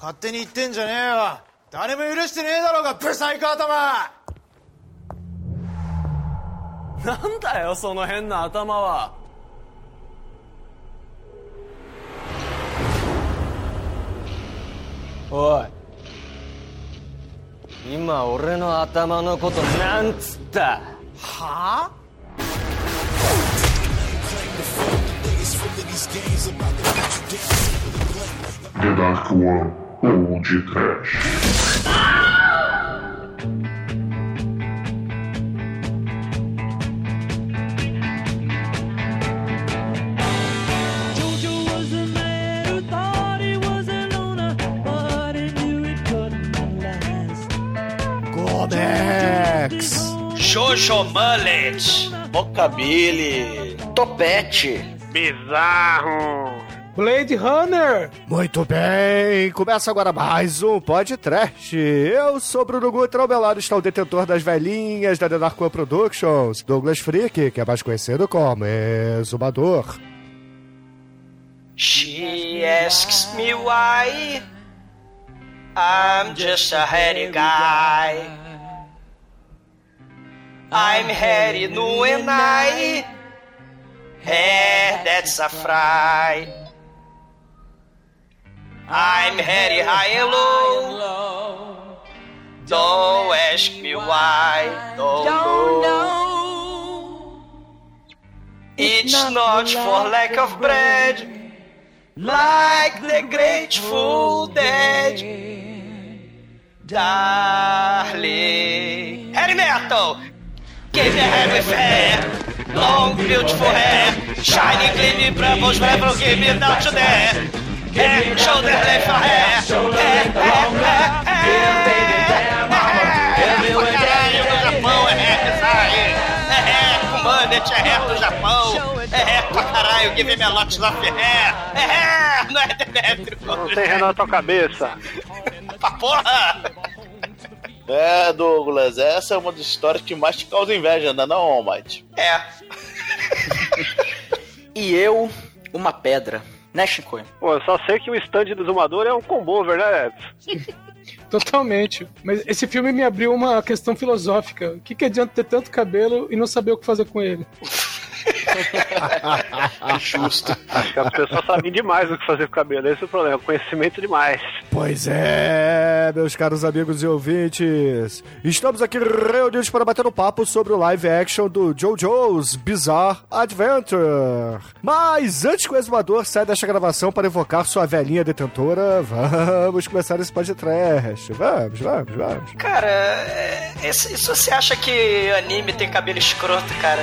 勝手に言ってんじゃねえよ。誰も許してねえだろうがブサイク頭。なんだよその変な頭は。おい。今俺の頭のことなんつった。はあ？Jojo was a man who thought he was a loner, but he knew it couldn't last. Codex Jojo Mullet. Rockabilly, Topete, Bizarro. Blade Runner! Muito bem, começa agora mais um podcast. Eu sou Bruno Gutra, ao meu lado está o detentor das velhinhas da The Dark One Productions, Douglas Freak, que é mais conhecido como Exumador. She asks me why. I'm just a heady guy. I'm heady no and I. Hair that's a fry. I'm heady high and low. Don't ask me why. Don't, know. It's not for lack of bread. Like the Grateful Dead. Darling. Heavy metal! Give me heavy hair. Long, beautiful hair. Shining, gleaming, bravos, rebel, give me down to there. Hair, shoulder, left hair, hair. Pra caralho, no Japão é aí. É com mullet, é hair do Japão. É hair pra caralho, give me a lot hair. É hair, não é elétrico. Não tem ré na tua cabeça. Pra porra! É, Douglas, essa é uma das histórias que mais te causa inveja, não é não, Almighty? É. E eu, uma pedra. Né, Chico? Pô, eu só sei que o stand do Zumador é um combover, né? Totalmente. Mas esse filme me abriu uma questão filosófica. O que, que adianta ter tanto cabelo e não saber o que fazer com ele? Justo. Acho que as pessoas sabem demais o que fazer com o cabelo. Esse é o problema, conhecimento demais. Pois é, meus caros amigos e ouvintes. Estamos aqui reunidos para bater um papo sobre o live action do JoJo's Bizarre Adventure. Mas antes que o exumador saia desta gravação para evocar sua velhinha detentora, vamos começar esse podcast. Vamos, vamos, vamos. Cara, é, esse- se você acha que anime tem cabelo escroto, cara,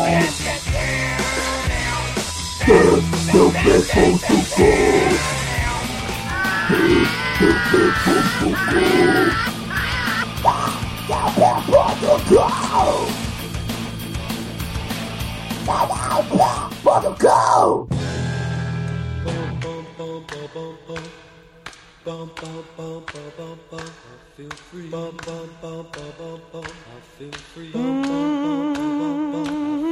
the people to go. Teach the people to go. I feel free. I feel free.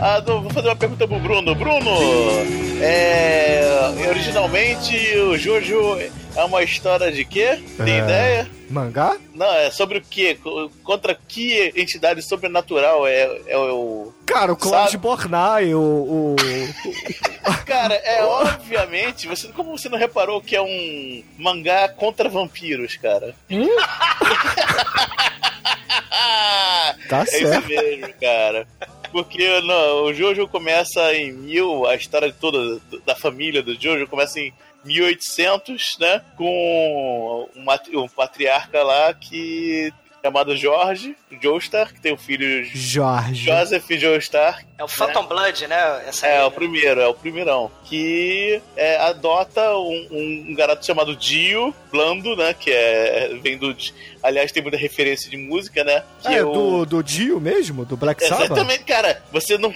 Ah, vou fazer uma pergunta pro Bruno. Bruno, é, originalmente o Jojo é uma história de quê? Tem É. ideia? Mangá? Não, é sobre o quê? Co- Contra que entidade sobrenatural é, é o. Cara, o Sabe? Bornai, o, o, Cara, é obviamente. Você, como você não reparou que é um mangá contra vampiros, cara? Tá é certo. isso mesmo, cara. Porque não, o Jojo começa em mil, a história toda da família do Jojo começa em 1800, né? Com um, um patriarca lá que chamado Jorge Joestar, que tem o filho Jorge. Joseph Joestar, É o Phantom Blood, né? Essa é, aí, o né? primeiro, é o primeirão. Que é, adota um, um- um garoto chamado Dio Blando, né? Que é. Vem do. Aliás, tem muita referência de música, né? Que É, o- do, do Dio mesmo? Do Black Sabbath? Exatamente, cara. Você não.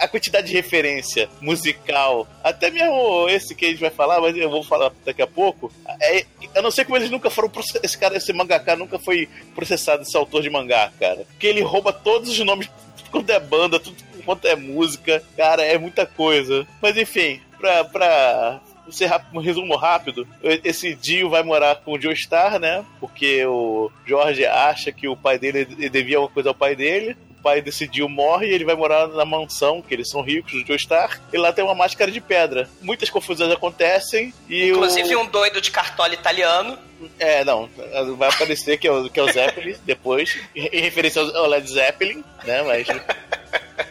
A quantidade de referência musical, até mesmo esse que a gente vai falar, mas eu vou falar daqui a pouco. É, eu não sei como eles nunca foram. proce- Esse cara, esse mangaka nunca foi processado, esse autor de mangá, cara. Porque ele rouba todos os nomes, tudo quanto é banda, tudo quanto é música. Cara, é muita coisa. Mas enfim, pra. pra ser um resumo rápido, esse Dio vai morar com o Joestar, né? Porque o Jorge acha que o pai dele ele devia alguma coisa ao pai dele. O pai decidiu morre e ele vai morar na mansão, que eles são ricos, o Joestar. E lá tem uma máscara de pedra. Muitas confusões acontecem e Inclusive o... um doido de cartola italiano. É, não, vai aparecer que é o, que é o Zeppelin depois, em referência ao Led Zeppelin, né? Mas.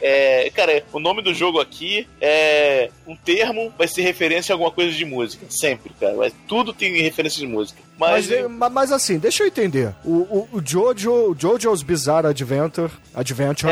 É, cara, o nome do jogo aqui é um termo, vai ser referência a alguma coisa de música. Sempre, cara. Mas tudo tem referência de música. Mas, Mas, eh, ma- mas assim, deixa eu entender. O, o, o Jojo, o Jojo's Bizarre Adventure, Adventure,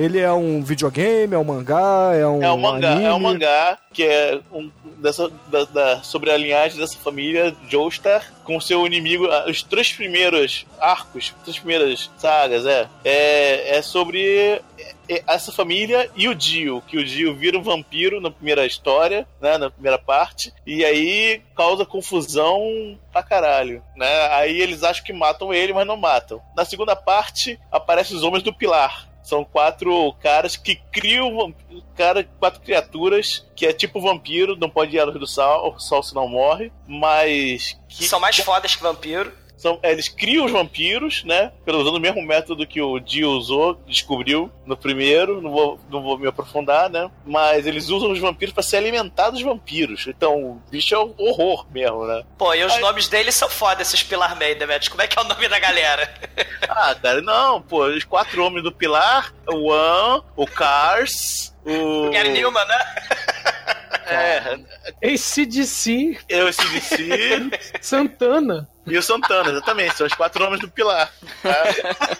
ele é um videogame, é um mangá, é um é um mangá, anime. é um mangá que é um, dessa, da, da- sobre a linhagem dessa família Joestar com seu inimigo. ah, Os três primeiros arcos, as três primeiras sagas, é. É, é sobre é, essa família e o Dio, que o Dio vira um vampiro na primeira história, né, na primeira parte, e aí causa confusão pra caralho, né? Aí eles acham que matam ele, mas não matam. Na segunda parte, aparecem os Homens do Pilar. São quatro caras que criam cara, quatro criaturas que é tipo vampiro, não pode ir à luz do sol, o sol senão morre, mas que São mais fodas que vampiro. São, é, eles criam os vampiros, né? Pelo usando o mesmo método que o Dio usou, descobriu no primeiro. Não vou, não vou me aprofundar, né? Mas eles usam os vampiros para se alimentar dos vampiros. Então, o bicho é um horror mesmo, né? Pô, e os nomes deles são foda, esses Pilar velho. Como é que é o nome da galera? Ah, cara, não, pô, os quatro homens do Pilar, o One, o Cars, o. Gary Newman, né? É, ACDC, eu, esse DC Santana. E o Santana, exatamente. São os quatro homens do Pilar. tá?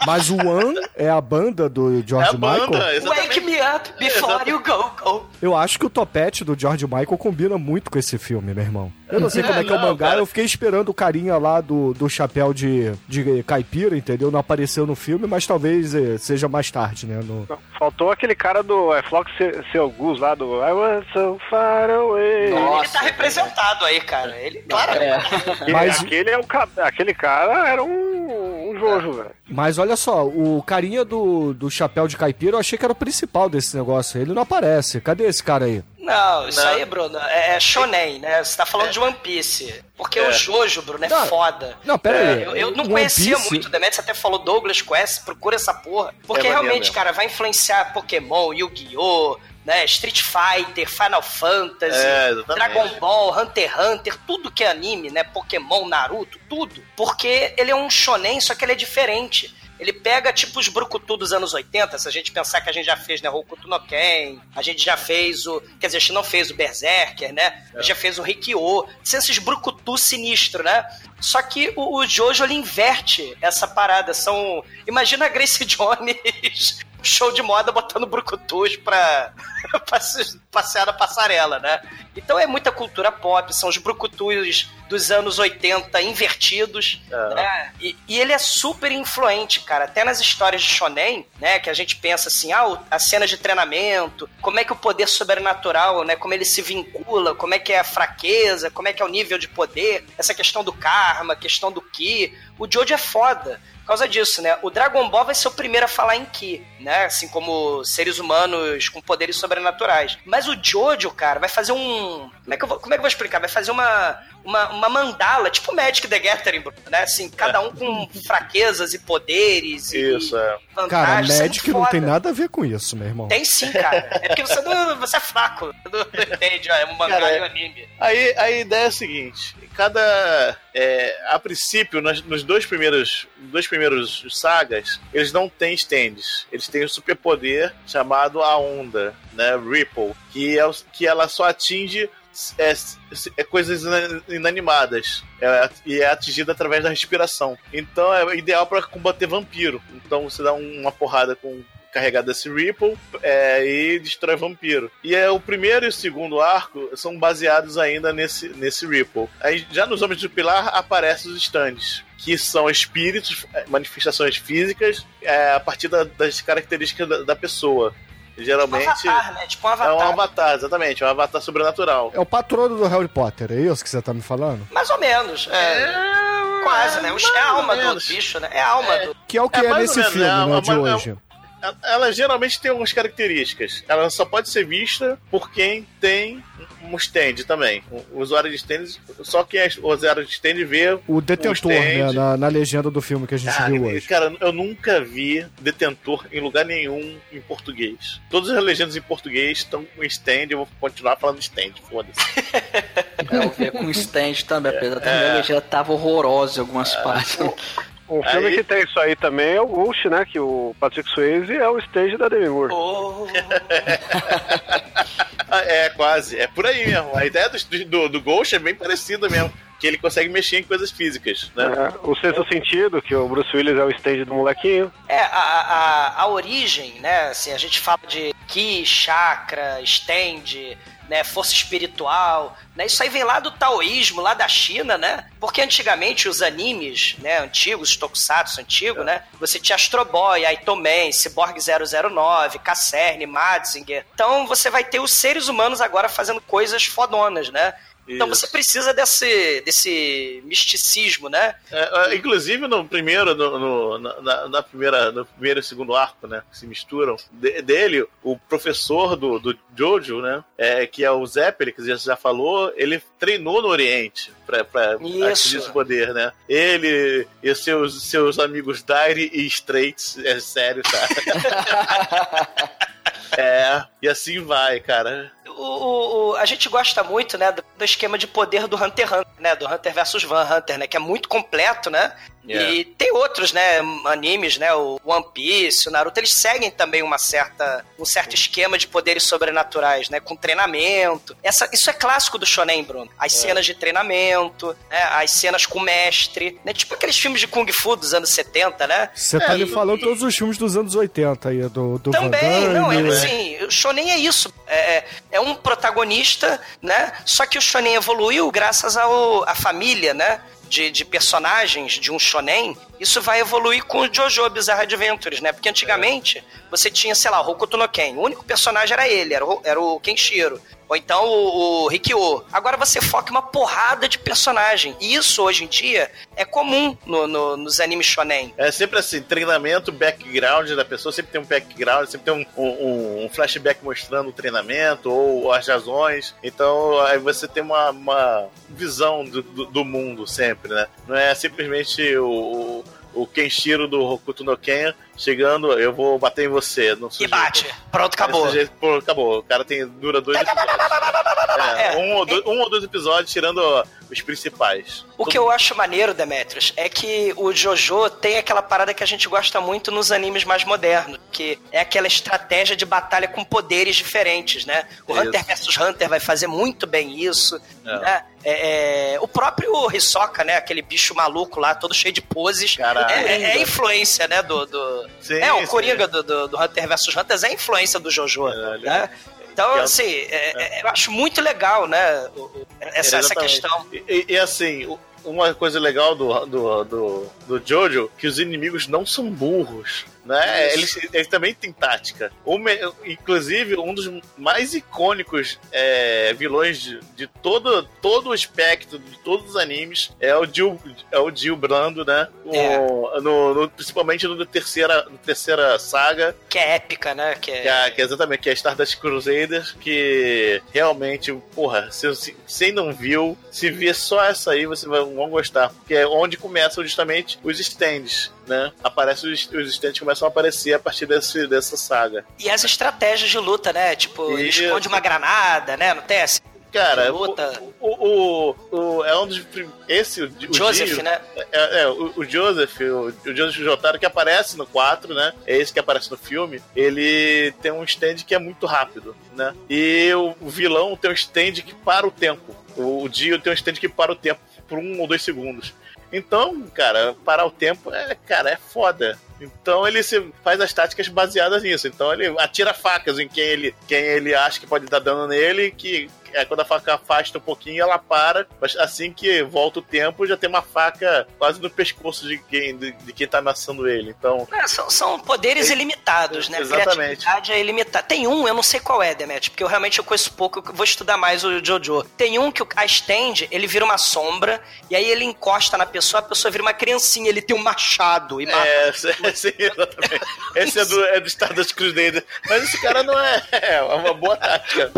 Mas o One é a banda do É George a banda, Michael. exatamente. Wake me up before Exato. you go, go. Eu acho que o topete do George Michael combina muito com esse filme, meu irmão. Eu não sei como é que é o mangá, cara. eu fiquei esperando o carinha lá do, do chapéu de, de caipira, entendeu? Não apareceu no filme, mas talvez eh, seja mais tarde, né? No... Faltou aquele cara do é, Flock Se- Seu Gus lá do I was so far away. Ele tá representado aí, cara. Ele, claro. Aquele- Mas- Aquele, é um, ca- aquele cara era um, um Jojo, velho. Mas olha só, o carinha do, do chapéu de caipira, eu achei que era o principal desse negócio. Ele não aparece. Cadê esse cara aí? Não, isso Não. aí, Bruno, é, é shonen, né? Você tá falando de One Piece. Porque É. o Jojo, Bruno, é Não, foda. Não, pera aí. Eu, eu não One conhecia Piece- muito o Demetrius, você até falou Douglas conhece, procura essa porra. Porque É realmente, mesmo. cara, vai influenciar Pokémon, Yu-Gi-Oh!, né, Street Fighter, Final Fantasy, É. Dragon Ball, Hunter x Hunter, tudo que é anime, né, Pokémon, Naruto, tudo. Porque ele é um shonen, só que ele é diferente. Ele pega, tipo, os brucutu dos anos 80, se a gente pensar que a gente já fez, né, Hokuto no Ken, a gente já fez o... Quer dizer, a gente não fez o Berserker, né? A gente já fez o Rikyo. São esses brucutu sinistro, né? Só que o, o Jojo, ele inverte essa parada. São... Imagina a Grace Jones, show de moda, botando brucutus pra, pra se- passear na passarela, né? Então é muita cultura pop, são os brucutus dos anos 80 invertidos, É. né? E, e ele é super influente, cara. Até nas histórias de shonen, né? Que a gente pensa assim, ah, as cenas de treinamento, como é que o poder sobrenatural, né? Como ele se vincula, como é que é a fraqueza, como é que é o nível de poder, essa questão do karma, questão do ki. O Jojo é foda. Por causa disso, né? O Dragon Ball vai ser o primeiro a falar em Ki, né? Assim como seres humanos com poderes sobrenaturais. Mas o Jojo, cara, vai fazer um, Como é que eu vou, como é que eu vou explicar? Vai fazer uma, uma, uma mandala, tipo Magic the Gathering, né? Assim, cada um com fraquezas e poderes Isso, e é. Cara, é Magic não tem nada a ver com isso, meu irmão. Tem sim, cara. É porque você, não, você é fraco. Não, não entende, ó, é um mangá Cara, e um anime. Aí a ideia é a seguinte: cada. é, a princípio, nas- nos dois primeiros, dois primeiros sagas, eles não têm stands. Eles têm um superpoder chamado a Onda, né? Ripple, que, é, que ela só atinge. É, é coisas ina- inanimadas é, e é atingida através da respiração. Então é ideal para combater vampiro. Então você dá um- uma porrada com carregado desse Ripple é, e destrói vampiro. E é, o primeiro e o segundo arco são baseados ainda nesse, nesse Ripple. Aí já nos Homens do Pilar aparecem os stands. Que são espíritos, é, manifestações físicas, é, a partir da- das características da, da pessoa. Um Geralmente avatar, né? Tipo um é avatar. um avatar, exatamente, é um avatar sobrenatural. É o patrono do Harry Potter, é isso que você tá me falando? Mais ou menos. É, quase, né? É a alma do bicho, né? É a alma do. Que é o que É, é, nesse menos, filme, é, né, uma- de é- hoje. Ela geralmente tem algumas características. Ela só pode ser vista por quem tem um stand também. O usuário de stand, só quem é usuário de stand vê O detentor, né, na, na legenda do filme que a gente Cara, viu hoje. cara, eu nunca vi detentor em lugar nenhum em português. Todas as legendas em português estão com stand, eu vou continuar falando stand, foda-se. Eu vi com stand também, apesar da minha legenda tava horrorosa em algumas partes. Um filme Aí- que tem isso aí também é o Ghost, né? Que o Patrick Swayze é o stage da Demi Moore. Oh, é, quase. É por aí mesmo. A ideia do, do, do Ghost é bem parecida mesmo. Que ele consegue mexer em coisas físicas, né? É, o sexto sentido, que o Bruce Willis é o stage do molequinho. É, a, a, a origem, né? Assim, a gente fala de ki, chakra, stand, né? Força espiritual, né? Isso aí vem lá do taoísmo, lá da China, né? Porque antigamente os animes, né? Antigos, os tokusatsu antigos, né? Você tinha Astro Boy, Aitomen, Cyborg 009, Casserne, Mazinger. Então você vai ter os seres humanos agora fazendo coisas fodonas, né? Então Isso. você precisa desse, desse misticismo, né? É, é, inclusive no primeiro, no, no- na- na, primeira, no primeiro e segundo arco, né, que se misturam, de- dele, o professor do, do Jojo, né, é, que é o Zeppelin, que você já falou, ele treinou no Oriente Isso. atingir esse poder, né? Ele e seus, seus amigos Dire e Straits, é sério, tá? é, e assim vai, cara. O, o- o- a gente gosta muito, né, do, do esquema de poder do Hunter x Hunter, né, do Hunter versus Van Hunter, né, que é muito completo, né? Yeah. E tem outros, né, animes, né, o One Piece, o Naruto, eles seguem também uma certa, um certo esquema de poderes sobrenaturais, né, com treinamento. Essa, isso é clássico do shonen, Bruno. As cenas de treinamento, né, as cenas com o mestre, né, tipo aqueles filmes de kung fu dos anos 70, né? Você tá É, me e- falando todos os filmes dos anos 80 aí, do, do Van Também, Damme. não, é assim, o shonen é isso. É, é- é um protagonista, né? Só que o shonen evoluiu graças à família, né? De, de personagens de um shonen, isso vai evoluir com o Jojo Bizarre Adventures, né? Porque antigamente você tinha, sei lá, o Hokuto no Ken. O único personagem era ele, era o, era o Kenshiro. Ou então o, o Rikyo. Agora você foca uma porrada de personagem. E isso, hoje em dia, é comum no- no- nos animes shonen. É sempre assim, treinamento, background da pessoa, sempre tem um background, sempre tem um, um- um flashback mostrando o treinamento ou as razões. Então aí você tem uma, uma visão do, do- do mundo sempre, né? Não é simplesmente o, o Kenshiro do Hokuto no Ken chegando, eu vou bater em você. Não E bate. Pronto, acabou. Jeito, pô, acabou. O cara tem, dura dois episódios. É, É. um, ou dois, um ou dois episódios, tirando os principais. O que eu acho maneiro, Demetrius, é que o Jojo tem aquela parada que a gente gosta muito nos animes mais modernos, que é aquela estratégia de batalha com poderes diferentes, né? O Isso. Hunter vs Hunter vai fazer muito bem isso, É. né? É, é, o próprio Hisoka, né? Aquele bicho maluco lá, todo cheio de poses. É, é- é influência, né? Do, do- Sim, é, o. Coringa do, do, do Hunter vs Hunter é influência do Jojo, Caralho. né? Então, Que é- assim, é- é- eu acho muito legal, né? essa, essa questão. E, e- assim, uma coisa legal do, do, do, do Jojo, que os inimigos não são burros. Né? Eles, eles também têm tática. Me- inclusive, um dos mais icônicos é, vilões de, de todo, todo o espectro de todos os animes é o Jill, é o Jill Brando, né? O- É. no, no- principalmente no terceira, no terceira saga, Que é épica, né? Que é... que é, que é exatamente, que é Stardust Crusaders, que realmente, porra, se, se, se não viu, se ver só essa aí, vocês vão, vão gostar. Porque é onde começam justamente os stands, né? Aparecem os, os stands começam a aparecer a partir desse, dessa saga. E as estratégias de luta, né? Tipo, ele Isso. esconde uma granada, né? Não tem? Cara, o, o, o, o- é um dos. Esse, o, Joseph, né? É, é, o, Joseph, o, Joseph Jotaro que aparece no 4, né? É esse que aparece no filme. Ele tem um stand que é muito rápido, né? E o, o vilão tem um stand que para o tempo. O, o Dio tem um stand que para o tempo por um ou dois segundos. Então, cara, parar o tempo é, cara, é foda. Então ele se faz as táticas baseadas nisso. Então ele atira facas em quem ele, quem ele acha que pode dar dano nele, que é quando a faca afasta um pouquinho, ela para. Mas assim que volta o tempo, já tem uma faca quase no pescoço de quem, de, de quem tá ameaçando ele. Então, É, são, são poderes É, ilimitados, né? exatamente. Criatividade é ilimitada. Tem um, eu não sei qual é, Demet, porque eu realmente eu conheço pouco, eu vou estudar mais o Jojo. Tem um que o- a stand, ele vira uma sombra, e aí ele encosta na pessoa, a pessoa vira uma criancinha, ele tem um machado e mata. é, sim, exatamente. Esse é do, é do Stardust Crusader. Mas esse cara não é, é uma boa tática.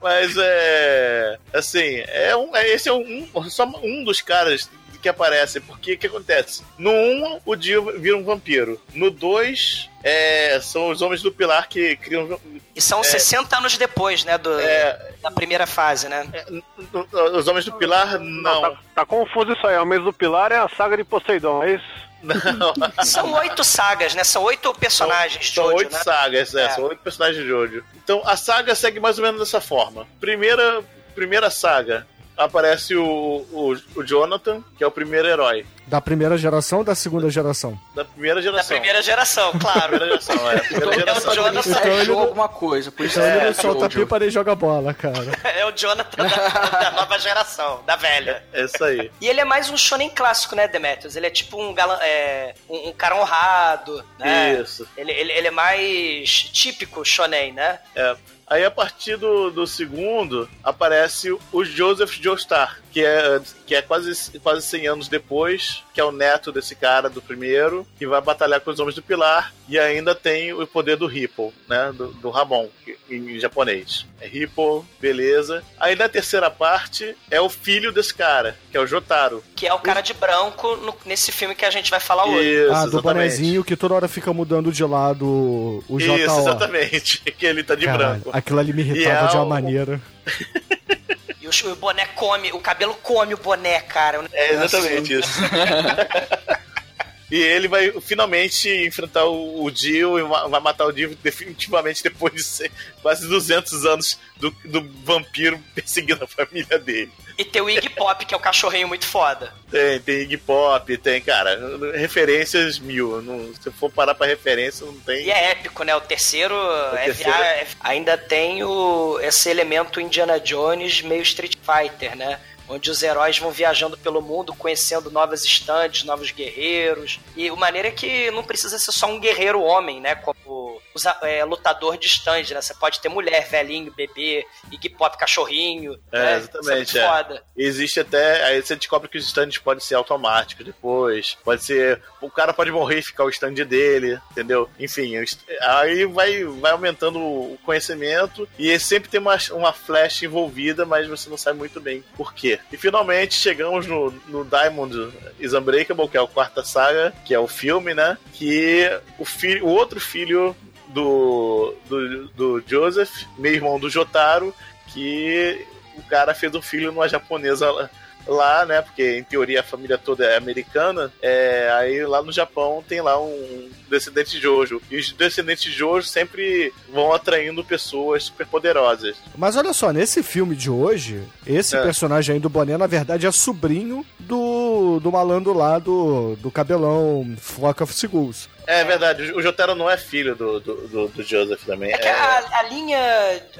Mas é. Assim, é um, é- esse é um, só um dos caras que aparece. Porque o que acontece? No 1, o Dio vira um vampiro. No 2, é, são os Homens do Pilar que criam. E são 60 anos depois, né, do, É. da primeira fase, né? Os Homens do Pilar, não. Tá, tá confuso isso aí. O mês do Pilar é a saga de Poseidon, é isso? Não. São oito sagas, né? São oito personagens, São Jojo, oito né? sagas, é, É. são oito personagens de Jojo. Então a saga segue mais ou menos dessa forma. Primeira, primeira saga aparece o, o, o Jonathan, que é o primeiro herói Da primeira geração ou da segunda geração? da primeira Da geração. primeira geração, claro. Primeira geração, é. Primeira Então, geração. o Jonathan. Então ele não- alguma coisa, por isso Então ele é não solta pipa nem joga bola, cara. É o Jonathan da, da nova geração, da velha. É isso aí. E ele é mais um shonen clássico, né, Demetrius? Ele é tipo um, galã, é, um, um cara honrado, né? Isso. Ele, ele, ele é mais típico shonen, né? É. Aí a partir do, do segundo aparece o- Joseph Joestar, que é, que é quase, quase 100 anos depois, que é o neto desse cara do primeiro, que vai batalhar com os Homens do Pilar, e ainda tem o poder do Ripple, né? Do, do Ramon, em japonês. É Ripple, beleza. Aí na terceira parte é o filho desse cara, que é o Jotaro. Que é o cara de branco no- nesse filme que a gente vai falar hoje. Isso, ah, do exatamente. bonezinho que toda hora fica mudando de lado o JO. Isso, exatamente. Que ele tá de Caralho, branco. aquilo ali me irritava é de uma o- maneira. E o, o boné come, o cabelo come o boné, cara. É exatamente isso. E ele vai finalmente enfrentar o, o Dio e va- vai matar o Dio definitivamente depois de ser quase 200 anos do, do vampiro perseguindo a família dele. E tem o Iggy Pop, que é o cachorrinho muito foda. Tem, tem Iggy Pop, tem, cara, referências mil. Não, se for parar pra referência, não tem. E é épico, né? O terceiro, é terceiro é- é- ainda tem o, esse elemento Indiana Jones meio Street Fighter, né? Onde os heróis vão viajando pelo mundo, conhecendo novas estantes, novos guerreiros. E o maneiro é que não precisa ser só um guerreiro homem, né? Como é, lutador de stand, né? Você pode ter mulher, velhinho, bebê, Iggy Pop, cachorrinho. É, né? exatamente, é é. foda. Existe até. Aí você descobre que os stands podem ser automáticos depois. Pode ser. O cara pode morrer e ficar o stand dele, entendeu? Enfim, aí vai, vai aumentando o conhecimento. E sempre tem uma, uma flash envolvida, mas você não sabe muito bem por quê. E finalmente chegamos no, no Diamond is Unbreakable, que é a quarta saga, que é o filme, né? Que o, filho, o outro filho do, do, do Joseph, meu irmão do Jotaro, que o cara fez um filho numa japonesa lá, né? Porque em teoria a família toda é americana. É, aí lá no Japão tem lá um descendente de Jojo. E os descendentes de Jojo sempre vão atraindo pessoas super poderosas. Mas olha só, nesse filme de hoje, esse É. personagem aí do boné, na verdade, é sobrinho do, do malandro lá do, do cabelão Flock of Seagulls. É verdade, o Jotaro não é filho do, do, do, do Joseph também. É que a, a linha,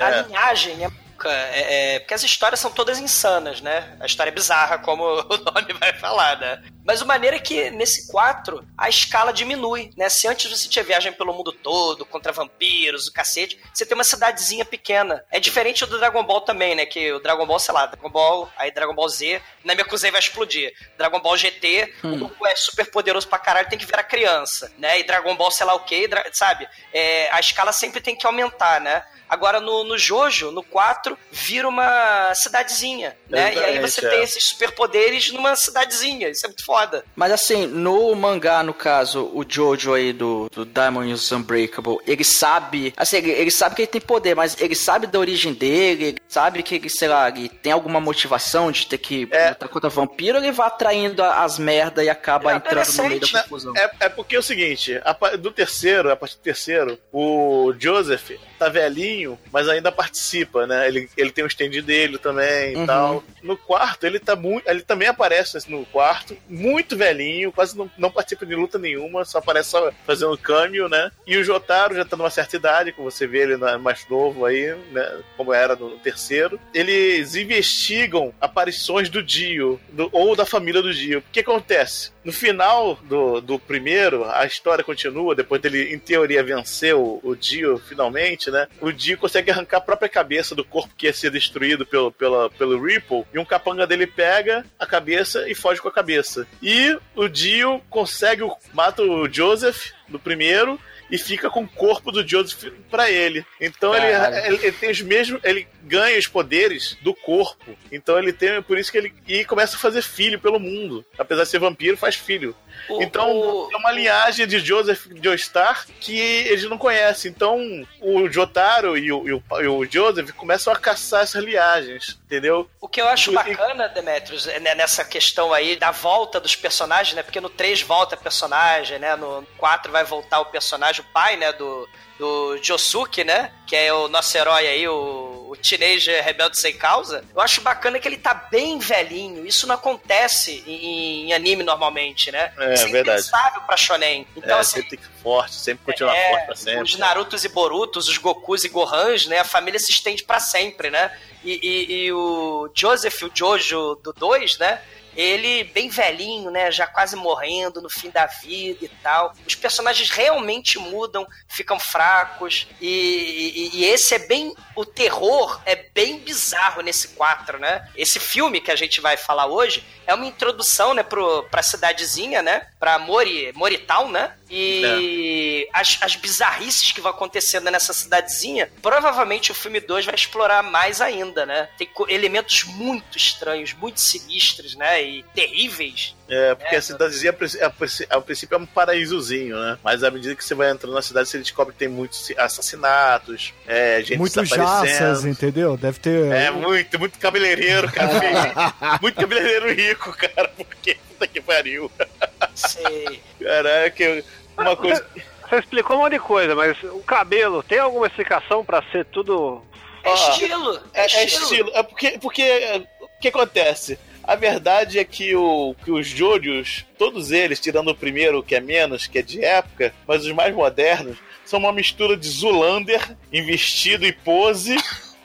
a É. linhagem é época, é, é, porque as histórias são todas insanas, né? A história é bizarra, como o nome vai falar, né? Mas o maneiro é que nesse 4 a escala diminui, né? Se antes você tinha viagem pelo mundo todo, contra vampiros, o cacete, você tem uma cidadezinha pequena. É diferente do Dragon Ball também, né? Que o Dragon Ball, sei lá, Dragon Ball, aí Dragon Ball Z, na minha cozinha vai explodir. Dragon Ball GT, o Goku é super poderoso pra caralho, tem que virar criança, né? E Dragon Ball, sei lá o que, sabe? É, a escala sempre tem que aumentar, né? Agora no, no Jojo, no 4, vira uma cidadezinha, né? e aí você Exatamente, tem é. esses superpoderes numa cidadezinha. Isso é muito foda. Mas assim, no mangá, no caso, o Jojo aí do, do Diamond is Unbreakable, ele sabe. Assim, ele, ele sabe que ele tem poder, mas ele sabe da origem dele, ele sabe que ele, sei lá, ele tem alguma motivação de ter que É. lutar contra vampiro, ou ele vai atraindo as merda e acaba é entrando no meio da confusão. É, é porque é o seguinte, do terceiro, a partir do terceiro, o Joseph tá velhinho, mas ainda participa, né? Ele, ele tem o stand dele também e Uhum. tal. No quarto, ele tá muito. Ele também aparece no quarto, muito velhinho, quase não, não participa de luta nenhuma, só aparece só fazendo câmbio, né? E o Jotaro já tá numa certa idade, como você vê ele na- mais novo aí, né? Como era no terceiro. Eles investigam aparições do Dio, do- ou da família do Dio. O que acontece? No final do, do primeiro, a história continua, depois dele, em teoria, vencer o, Dio finalmente, né? O Dio consegue arrancar a própria cabeça do corpo que ia ser destruído pelo, pela, pelo Ripple, e um capanga dele pega a cabeça e foge com a cabeça. E o Dio consegue, mata o Joseph do primeiro, e fica com o corpo do Joseph pra ele. Então ele, ele, ele tem os mesmos. Ele ganha os poderes do corpo. Então ele tem. Por isso que ele. E começa a fazer filho pelo mundo. Apesar de ser vampiro, faz filho. O- então o- é uma linhagem de Joseph Joestar que eles não conhecem. Então o Jotaro e o, e o, e o Joseph começam a caçar essas linhagens. Entendeu? O que eu acho bacana, Demetrius, é né, nessa questão aí da volta dos personagens, né? Porque no 3 volta personagem, né? No 4 vai voltar o personagem, o pai, né? Do, do Josuke, né? Que é o nosso herói aí, o, o teenager rebelde sem causa. Eu acho bacana que ele tá bem velhinho. Isso não acontece em, em anime normalmente, né? É, Isso verdade. impensável pra shonen. Então, é, assim, sempre tem que ser forte, sempre continuar é, forte pra sempre. Os Narutos e Borutos, os Gokus e Gohans, né? A família se estende pra sempre, né? E, e- e o Joseph, o Jojo do 2, né? Ele bem velhinho, né? Já quase morrendo no fim da vida e tal. Os personagens realmente mudam, ficam fracos. E, e- e esse é bem. O terror é bem bizarro nesse 4, né? Esse filme que a gente vai falar hoje é uma introdução, né, pro, pra cidadezinha, né? Pra Mori, Moritown, né? E as, as bizarrices que vão acontecendo nessa cidadezinha, provavelmente o filme 2 vai explorar mais ainda, né? Tem elementos muito estranhos, muito sinistros, né? E terríveis. É, porque É, a cidadezinha, ao princípio, é um paraísozinho, né? Mas à medida que você vai entrando na cidade, você descobre que tem muitos assassinatos, é, gente Muitos desaparecendo. jaças, entendeu? Deve ter. É, muito, muito cabeleireiro, cara. muito cabeleireiro rico, cara, porque puta que pariu. Sei. Caraca, uma coisa. Você explicou um monte de coisa, mas o cabelo, tem alguma explicação pra ser tudo. É Ó, estilo. É, é estilo. É porque, porque é, o que acontece? A verdade é que, o, que os Jojos, todos eles, tirando o primeiro, que é menos, que é de época, mas os mais modernos, são uma mistura de Zulander em vestido e pose.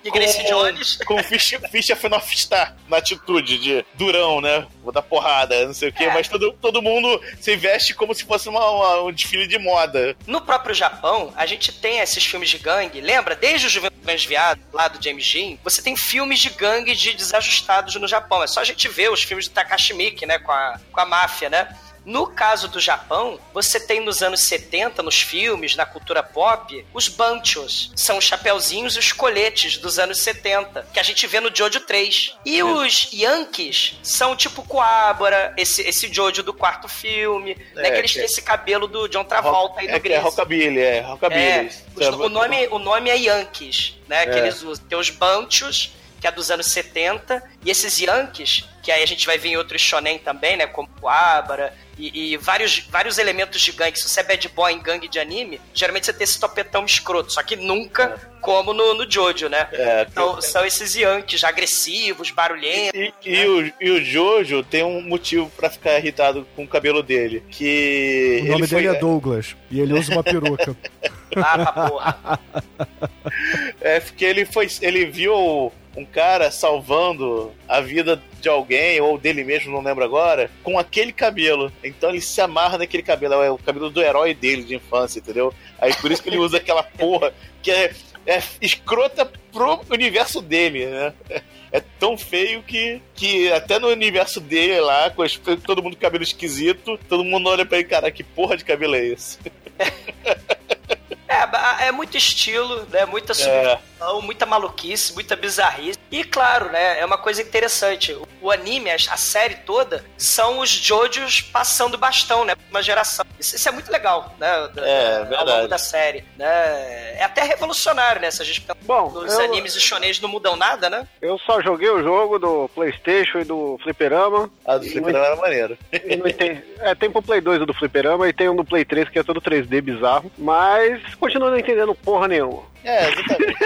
E Grace Jones. Com Ficha, ficha Fenofstar na atitude de durão, né? Vou dar porrada, não sei o quê, É. mas todo, todo mundo se veste como se fosse uma- uma- um desfile de moda. No próprio Japão, a gente tem esses filmes de gangue. Lembra? Desde o Juventude Transviado, lá do James Dean, você tem filmes de gangue de desajustados no Japão. É só a gente ver os filmes do Takashi Miike, né? Com a, com a máfia, né? No caso do Japão, você tem nos anos 70, nos filmes, na cultura pop, os banchos. São os chapeuzinhos e os coletes dos anos 70, que a gente vê no Jojo 3. E os Yankees são tipo Coabra, esse, esse Jojo do quarto filme, né? É, Que eles têm esse cabelo do John Travolta e do é, é rockabilly, é rockabilly. É, os- o, nome, o nome é Yankees, né? Que É. eles usam. Tem os Banchos, que é dos anos 70, e esses Yankees, que aí a gente vai ver em outros shonen também, né? Como Coabra e, e vários, vários elementos de gangue. Se você é bad boy em gangue de anime, geralmente você tem esse topetão escroto, só que nunca como no, no Jojo, né? É, Então, são esses Yankees agressivos, barulhentos. E, e o, e o Jojo tem um motivo pra ficar irritado com o cabelo dele. Que. O nome ele foi, dele é Douglas. E ele usa uma peruca. Ah, pra porra. É porque ele foi. Ele viu um cara salvando a vida de alguém, ou dele mesmo, não lembro agora, com aquele cabelo. Então ele se amarra naquele cabelo, é o cabelo do herói dele de infância, entendeu? Aí por isso que ele usa aquela porra que é, é escrota pro universo dele, né? É tão feio que, que até no universo dele lá, com todo mundo com cabelo esquisito, todo mundo olha pra ele, cara, que porra de cabelo é esse? É, é muito estilo, né? Muita subversão, muita maluquice, muita bizarrice. E claro, né? É uma coisa interessante. O, anime, a, série toda, são os Jojos passando bastão, né? pra Uma geração. Isso, isso é muito legal, né? da- É, Ao verdade. longo da série. Né? É até revolucionário, né? Se a gente pensar Bom, os eu- animes e shonês não mudam nada, né? Eu só joguei o jogo do Playstation e do Fliperama. A do Fliperama era maneiro. E não tem, é, tem pro Play 2 o do Fliperama e tem um do Play 3 que é todo 3D bizarro. Mas continuo não entendendo porra nenhuma. É, exatamente.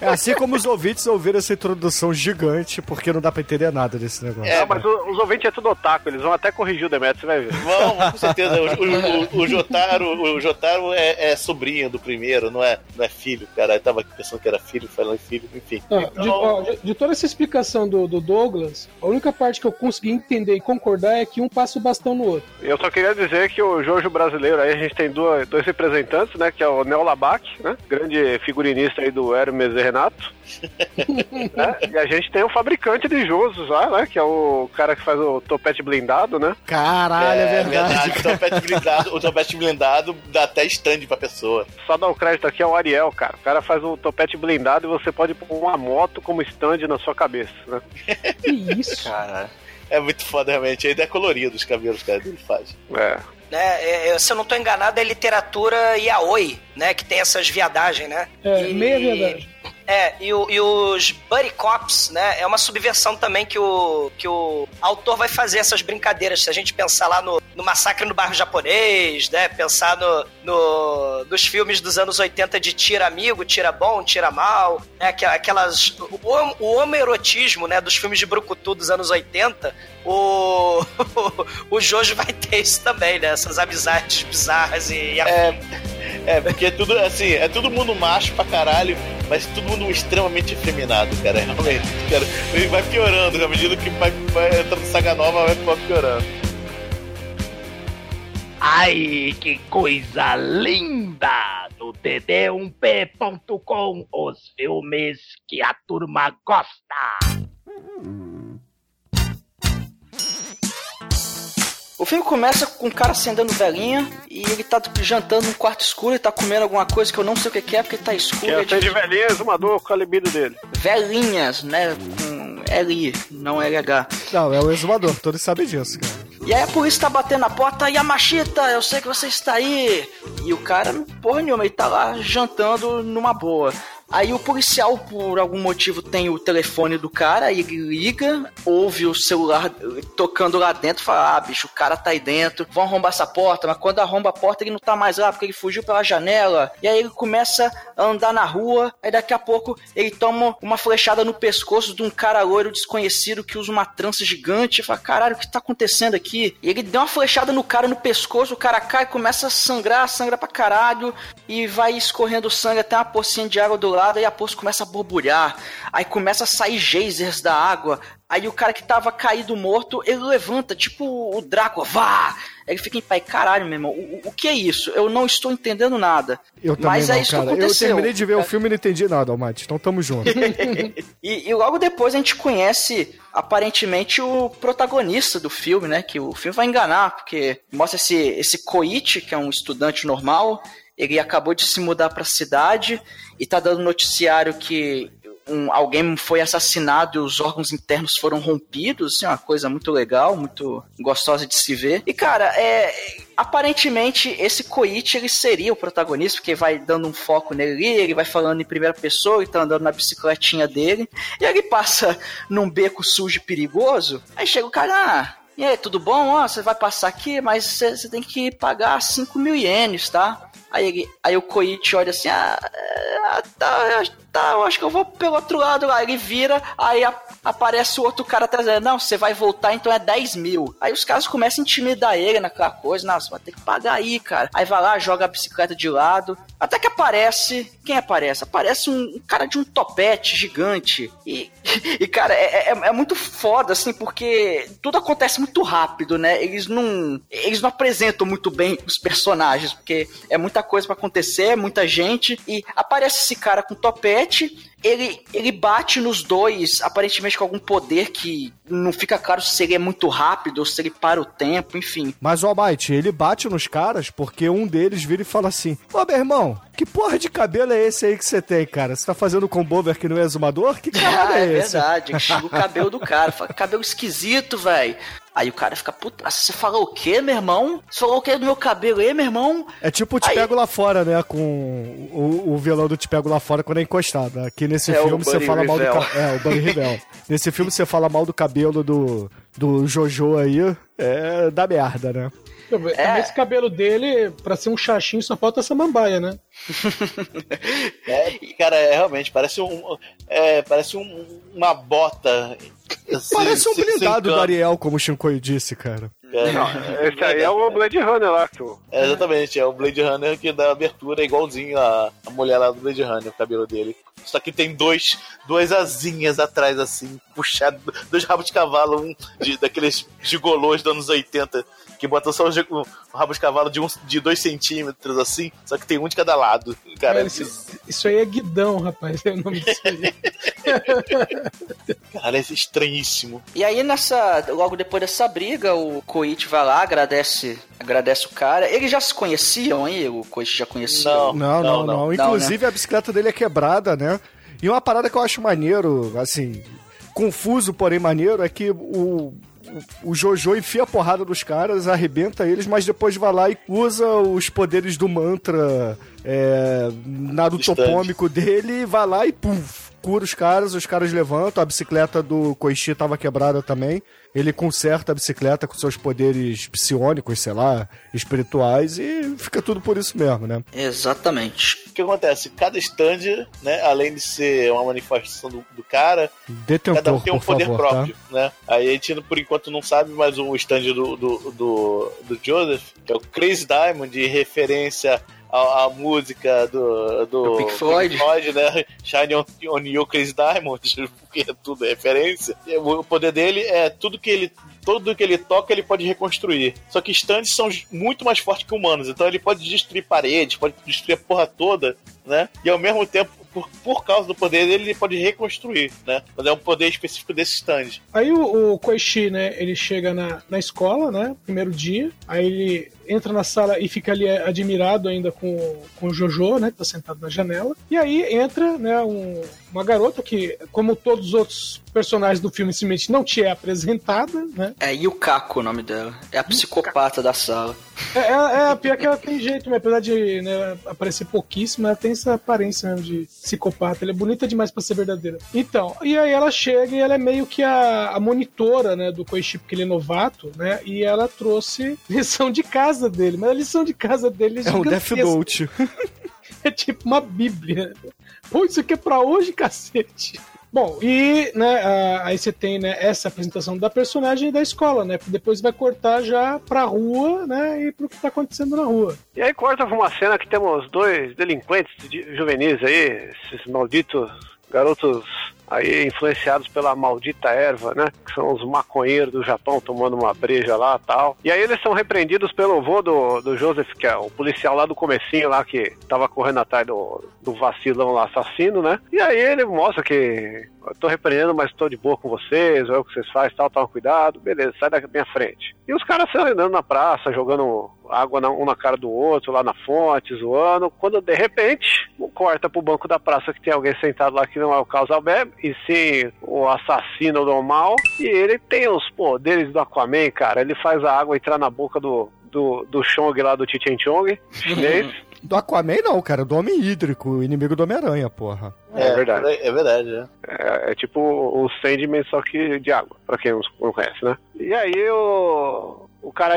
É assim como os ouvintes ouviram essa introdução gigante, porque não dá pra entender nada desse negócio. É, Ah, mas o- os ouvintes é tudo otaku, eles vão até corrigir o Demetrio, você vai ver. Vamos, com certeza. O, o, o, o Jotaro, o Jotaro é, é sobrinho do primeiro, não é, não é filho, cara. Eu tava pensando que era filho, falando filho, enfim. De, Então, ó, de- de toda essa explicação do, do Douglas, a única parte que eu consegui entender e concordar é que um passa o bastão no outro. Eu só queria dizer que o Jojo brasileiro aí, a gente tem dois, dois representantes, né? Que é o Neo Labac, né? Grande figurinista aí do Hermes e Renato. né, E a gente tem o fabricante de Jojos lá, né? Que é o cara que faz o topete blindado, né? Caralho, é, verdade. O topete blindado, o topete blindado dá até stand pra pessoa. Só dar o crédito aqui ao Ariel, cara. O cara faz o topete blindado e você pode pôr uma moto como stand na sua cabeça, né? Que isso? Cara. É muito foda, realmente. Ainda é colorido os cabelos que ele faz. É. né? É, é, se eu não tô enganado, é literatura yaoi, né? Que tem essas viadagens, né? É, E- meia verdade. É, e, o- e os Buddy Cops, né? É uma subversão também que o, que o autor vai fazer essas brincadeiras. Se a gente pensar lá no, no Massacre no Bairro Japonês, né? Pensar no, no, nos filmes dos anos 80 de tira amigo, tira bom, tira mal, né? Aqu- Aquelas... O, o homoerotismo, né? Dos filmes de brucutu dos anos 80, o, o Jojo vai ter isso também, né? Essas amizades bizarras e... É, é, porque é tudo assim, é todo mundo macho pra caralho, mas todo mundo extremamente efeminado, cara. Realmente, cara. Ele vai piorando, à medida que vai, vai entrando saga nova, vai piorando. Ai, que coisa linda! No td1p.com, os filmes que a turma gosta. O filme começa com um cara acendendo velhinha e ele tá jantando num quarto escuro e tá comendo alguma coisa que eu não sei o que é porque tá escuro. Que é de velhinha exumador com a libido dele. Velhinhas, né? Com LI, não LH. Não, é o exumador, todos sabem disso, cara. E aí a polícia tá batendo na porta, Yamashita, eu sei que você está aí. E o cara, porra nenhuma, ele tá lá jantando numa boa. Aí o policial, por algum motivo, tem o telefone do cara, ele liga, ouve o celular tocando lá dentro, fala, ah, bicho, o cara tá aí dentro, vão arrombar essa porta, mas quando arromba a porta ele não tá mais lá, porque ele fugiu pela janela. E aí ele começa a andar na rua, aí daqui a pouco ele toma uma flechada no pescoço de um cara loiro desconhecido que usa uma trança gigante, e fala, caralho, o que tá acontecendo aqui? E ele deu uma flechada no cara no pescoço, o cara cai, começa a sangrar, sangra pra caralho, e vai escorrendo sangue até uma pocinha de água do lado, e a poça começa a borbulhar, aí começa a sair geysers da água, aí o cara que tava caído morto, ele levanta, tipo o Drácula, vá! Ele fica em pé, caralho, meu irmão, o, o que é isso? Eu não estou entendendo nada. Eu também Mas não, é isso cara. que Eu aconteceu. terminei de ver o filme e não entendi nada, Almighty. Então tamo junto. E, e logo depois a gente conhece, aparentemente, o protagonista do filme, né? Que o filme vai enganar, porque mostra esse, esse Koichi, que é um estudante normal, ele acabou de se mudar pra cidade e tá dando noticiário que um- alguém foi assassinado e os órgãos internos foram rompidos, assim, uma coisa muito legal, muito gostosa de se ver. E, cara, é, aparentemente esse Koichi ele seria o protagonista, porque vai dando um foco nele, ele vai falando em primeira pessoa e tá andando na bicicletinha dele, e ele passa num beco sujo e perigoso, aí chega o cara, ah, e aí, tudo bom? Ó, você vai passar aqui, mas você tem que pagar 5 mil ienes, tá? Aí, ele, aí o Koichi olha assim, ah, é, tá, tá, eu acho que eu vou pelo outro lado lá. Ele vira, aí a- aparece o outro cara atrás dele. Não, você vai voltar, então é 10 mil. Aí os caras começam a intimidar ele naquela coisa. Nossa, vai ter que pagar aí, cara. Aí vai lá, joga a bicicleta de lado. Até que aparece. Quem aparece? Aparece um, um cara de um topete gigante. E, e cara, é, é, é muito foda, assim, porque tudo acontece muito rápido, né? Eles não. Eles não apresentam muito bem os personagens, porque é muita coisa pra acontecer, muita gente. E aparece esse cara com topete. Ele, ele bate nos dois, aparentemente com algum poder que não fica claro se ele é muito rápido ou se ele para o tempo, enfim. Mas o Almighty, ele bate nos caras porque um deles vira e fala assim: Ô meu irmão, que porra de cabelo é esse aí que você tem, cara? Você tá fazendo combover que não é exumador? Que caralho Ah, é, é esse? verdade. Ele o cabelo do cara. Fala, cabelo esquisito, velho. Aí o cara fica, puta, você falou o quê, meu irmão? Você falou o quê do meu cabelo aí, meu irmão? É tipo o Te Aí- Pego Lá Fora, né? Com o, o vilão do Te Pego Lá Fora quando é encostado. Aqui nesse É, filme você fala mal do Rivel. cabelo. É, o Bunny Rivel. Nesse filme você fala mal do cabelo do, do Jojo aí. É da merda, né? Também Esse cabelo dele, pra ser um chachinho, só falta essa mambaia, né? É, cara, é, realmente, parece um. É, parece um- uma bota. Assim, Parece um blindado do. Ariel, como o Shinkoi disse, cara. É, Esse aí é o Blade Runner lá, que o- É, exatamente, é o Blade Runner que dá abertura igualzinho a, a mulher lá do Blade Runner, o cabelo dele. Só que tem dois, duas asinhas atrás, assim, puxado, dois rabos de cavalo, um de, daqueles gigolôs dos anos 80, que botam só gi- o rabo de cavalo de, um, de dois centímetros, assim, só que tem um de cada lado. Cara, É, isso, isso aí é guidão, rapaz. É o nome disso aí. cara, é estranhíssimo. E aí, nessa. Logo depois dessa briga, o Koichi vai lá, agradece, agradece o cara. Eles já se conheciam aí? O Koichi já conhecia? Não, não, não. né? Inclusive a bicicleta dele é quebrada, né? E uma parada que eu acho maneiro, assim, confuso, porém maneiro, é que o, o, Jojo enfia a porrada dos caras, arrebenta eles, mas depois vai lá e usa os poderes do mantra é, narutopômico dele, e vai lá e puf, cura os caras, os caras levantam, a bicicleta do Koichi tava quebrada também. Ele conserta a bicicleta com seus poderes psionicos, sei lá, espirituais, e fica tudo por isso mesmo, né? Exatamente. O que acontece? Cada stand, né, além de ser uma manifestação do, do cara, Detentor, cada um tem um poder favor, próprio, tá? né? Aí a gente, por enquanto, não sabe, mas o stand do, do, do, do Joseph, que é o Crazy Diamond, de referência à, à música do, do, Do Pink Floyd. né? Shine on, on You Crazy Diamond, porque é tudo referência. E o poder dele é tudo que ele. Tudo que ele toca, ele pode reconstruir. Só que stands são muito mais fortes que humanos. Então ele pode destruir paredes, pode destruir a porra toda, né? E ao mesmo tempo, por, por causa do poder dele, ele pode reconstruir, né? Mas é um poder específico desse stand. Aí o, o Koichi, né, ele chega na, na escola, né, primeiro dia, aí ele entra na sala e fica ali é, admirado ainda com, com o Jojo, né, que tá sentado na janela, e aí entra, né, um- uma garota que, como todos os outros personagens do filme, simplesmente não te é apresentada, né, É Yukako o nome dela. É a psicopata da sala. é, é, é pior que ela tem jeito, né, apesar de né, aparecer pouquíssimo, ela tem essa aparência mesmo de psicopata, ela é bonita demais pra ser verdadeira. Então, e aí ela chega e ela é meio que a, a monitora, né, do Koichi, porque ele é novato, né, e ela trouxe lição de casa dele, mas a lição de casa dele é É um Death. Note. É tipo uma bíblia. Pô, isso aqui é pra hoje, cacete. Bom, e né, aí você tem né, essa apresentação da personagem e da escola, né? Depois vai cortar já pra rua, né? E pro que tá acontecendo na rua. E aí corta pra uma cena que temos dois delinquentes de- juvenis aí, esses malditos garotos aí influenciados pela maldita erva, né? Que são os maconheiros do Japão tomando uma breja lá tal. E aí eles são repreendidos pelo vô do, do Joseph, que é o policial lá do comecinho lá que tava correndo atrás do, do vacilão lá assassino, né? E aí ele mostra que eu tô repreendendo, mas tô de boa com vocês, olha o que vocês fazem, tal, toma cuidado, beleza, sai da minha frente. E os caras saem andando na praça, jogando água na- um na cara do outro, lá na fonte, zoando, quando de repente corta pro banco da praça que tem alguém sentado lá que não é o Carlos Alberto, e sim o assassino do mal, e ele tem os poderes do Aquaman, cara, ele faz a água entrar na boca do, do, do Chong lá do Chichen Chong, chinês. Do Aquaman não, cara, do Homem Hídrico, o inimigo do Homem-Aranha, porra. É verdade. É, é verdade, né? É, é tipo o Sandman, só que de água, pra quem não não conhece, né? E aí o, O cara,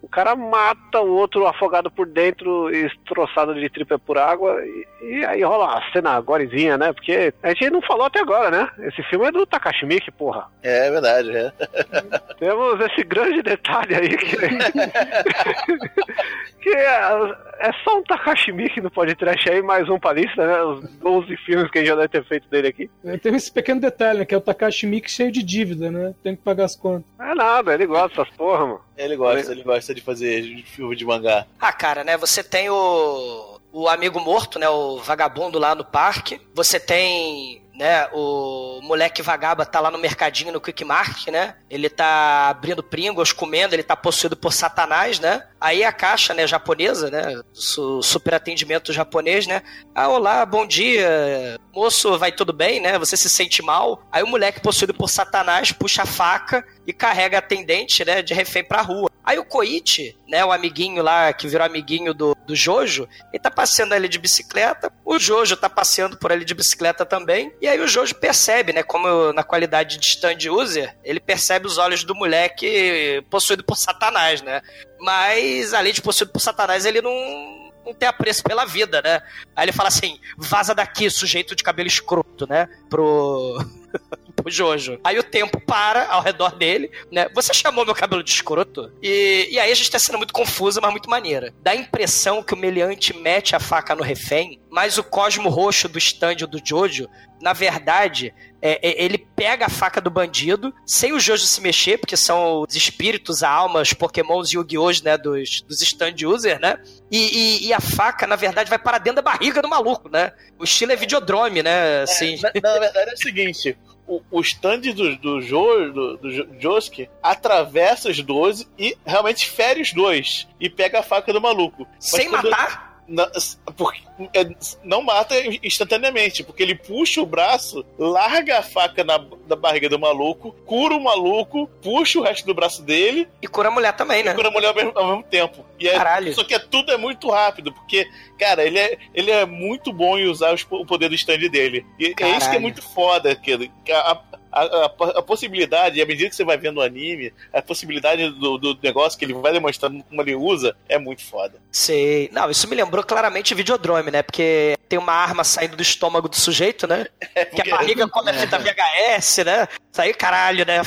o cara mata o outro afogado por dentro e estroçado de tripa por água. E, e aí rola uma cena gorezinha, né? Porque a gente não falou até agora, né? Esse filme é do Takashi Miike, porra. É verdade, é. Temos esse grande detalhe aí que, que é, é só um Takashi Miike no podcast aí, mais um pra lista, né? Os 12 filmes que a gente já deve ter feito dele aqui. É, Tem esse pequeno detalhe, né? Que é o Takashi Miike cheio de dívida, né? Tem que pagar as contas. É nada, ele gosta dessas porra, mano. Ele gosta, ele gosta de fazer filme de mangá. Ah, cara, né? Você tem o, o amigo morto, né? O vagabundo lá no parque. Você tem, né? O moleque vagaba tá lá no mercadinho, no Quick Mart, né? Ele tá abrindo Pringles, comendo, ele tá possuído por Satanás, né? Aí a caixa, né, japonesa, né? Su super atendimento japonês, né? Ah, olá, bom dia. Moço, vai tudo bem, né? Você se sente mal? Aí o moleque possuído por Satanás puxa a faca e carrega atendente, né, de refém pra rua. Aí o Koichi, né, o amiguinho lá que virou amiguinho do, do Jojo, ele tá passeando ali de bicicleta, o Jojo tá passeando por ali de bicicleta também, e aí o Jojo percebe, né, como na qualidade de stand user, ele percebe os olhos do moleque possuído por Satanás, né? Mas além de possuído por Satanás, ele não não tem apreço pela vida, né? Aí ele fala assim: vaza daqui, sujeito de cabelo escroto, né? Pro. pro Jojo. Aí o tempo para ao redor dele, né? Você chamou meu cabelo de escroto? E, e aí a gente tá sendo muito confusa, mas muito maneira. Dá a impressão que o meliante mete a faca no refém, mas o cosmo roxo do stand do Jojo, na verdade, é, é, ele pega a faca do bandido, sem o Jojo se mexer, porque são os espíritos, a alma, os pokémons Yu-Gi-Oh! né, dos, dos stand user, né? E, e- e a faca, na verdade, vai para dentro da barriga do maluco, né? O estilo é videodrome, né? Assim. Na, na verdade é o seguinte: o, o stand do, do, jo, do, do Jo- Josuke atravessa os 12 e realmente fere os dois. E pega a faca do maluco. Mas Sem matar? Não, porque, é, não mata instantaneamente, porque ele puxa o braço, larga a faca na, na barriga do maluco, cura o maluco, puxa o resto do braço dele E cura a mulher também, né? cura a mulher ao mesmo, ao mesmo tempo. E é- Caralho. Só que é, tudo é muito rápido, porque, cara, ele é, ele é muito bom em usar os- o poder do stand dele. E é isso que é Caralho. muito foda, que que a, a, a, a possibilidade, à medida que você vai vendo o anime, a possibilidade do, do negócio que ele vai demonstrando como ele usa é muito foda. Sei. Não, isso me lembrou claramente Videodrome, né? Porque tem uma arma saindo do estômago do sujeito, né? Que porque- a barriga come a fita VHS, né? Isso aí, caralho, né?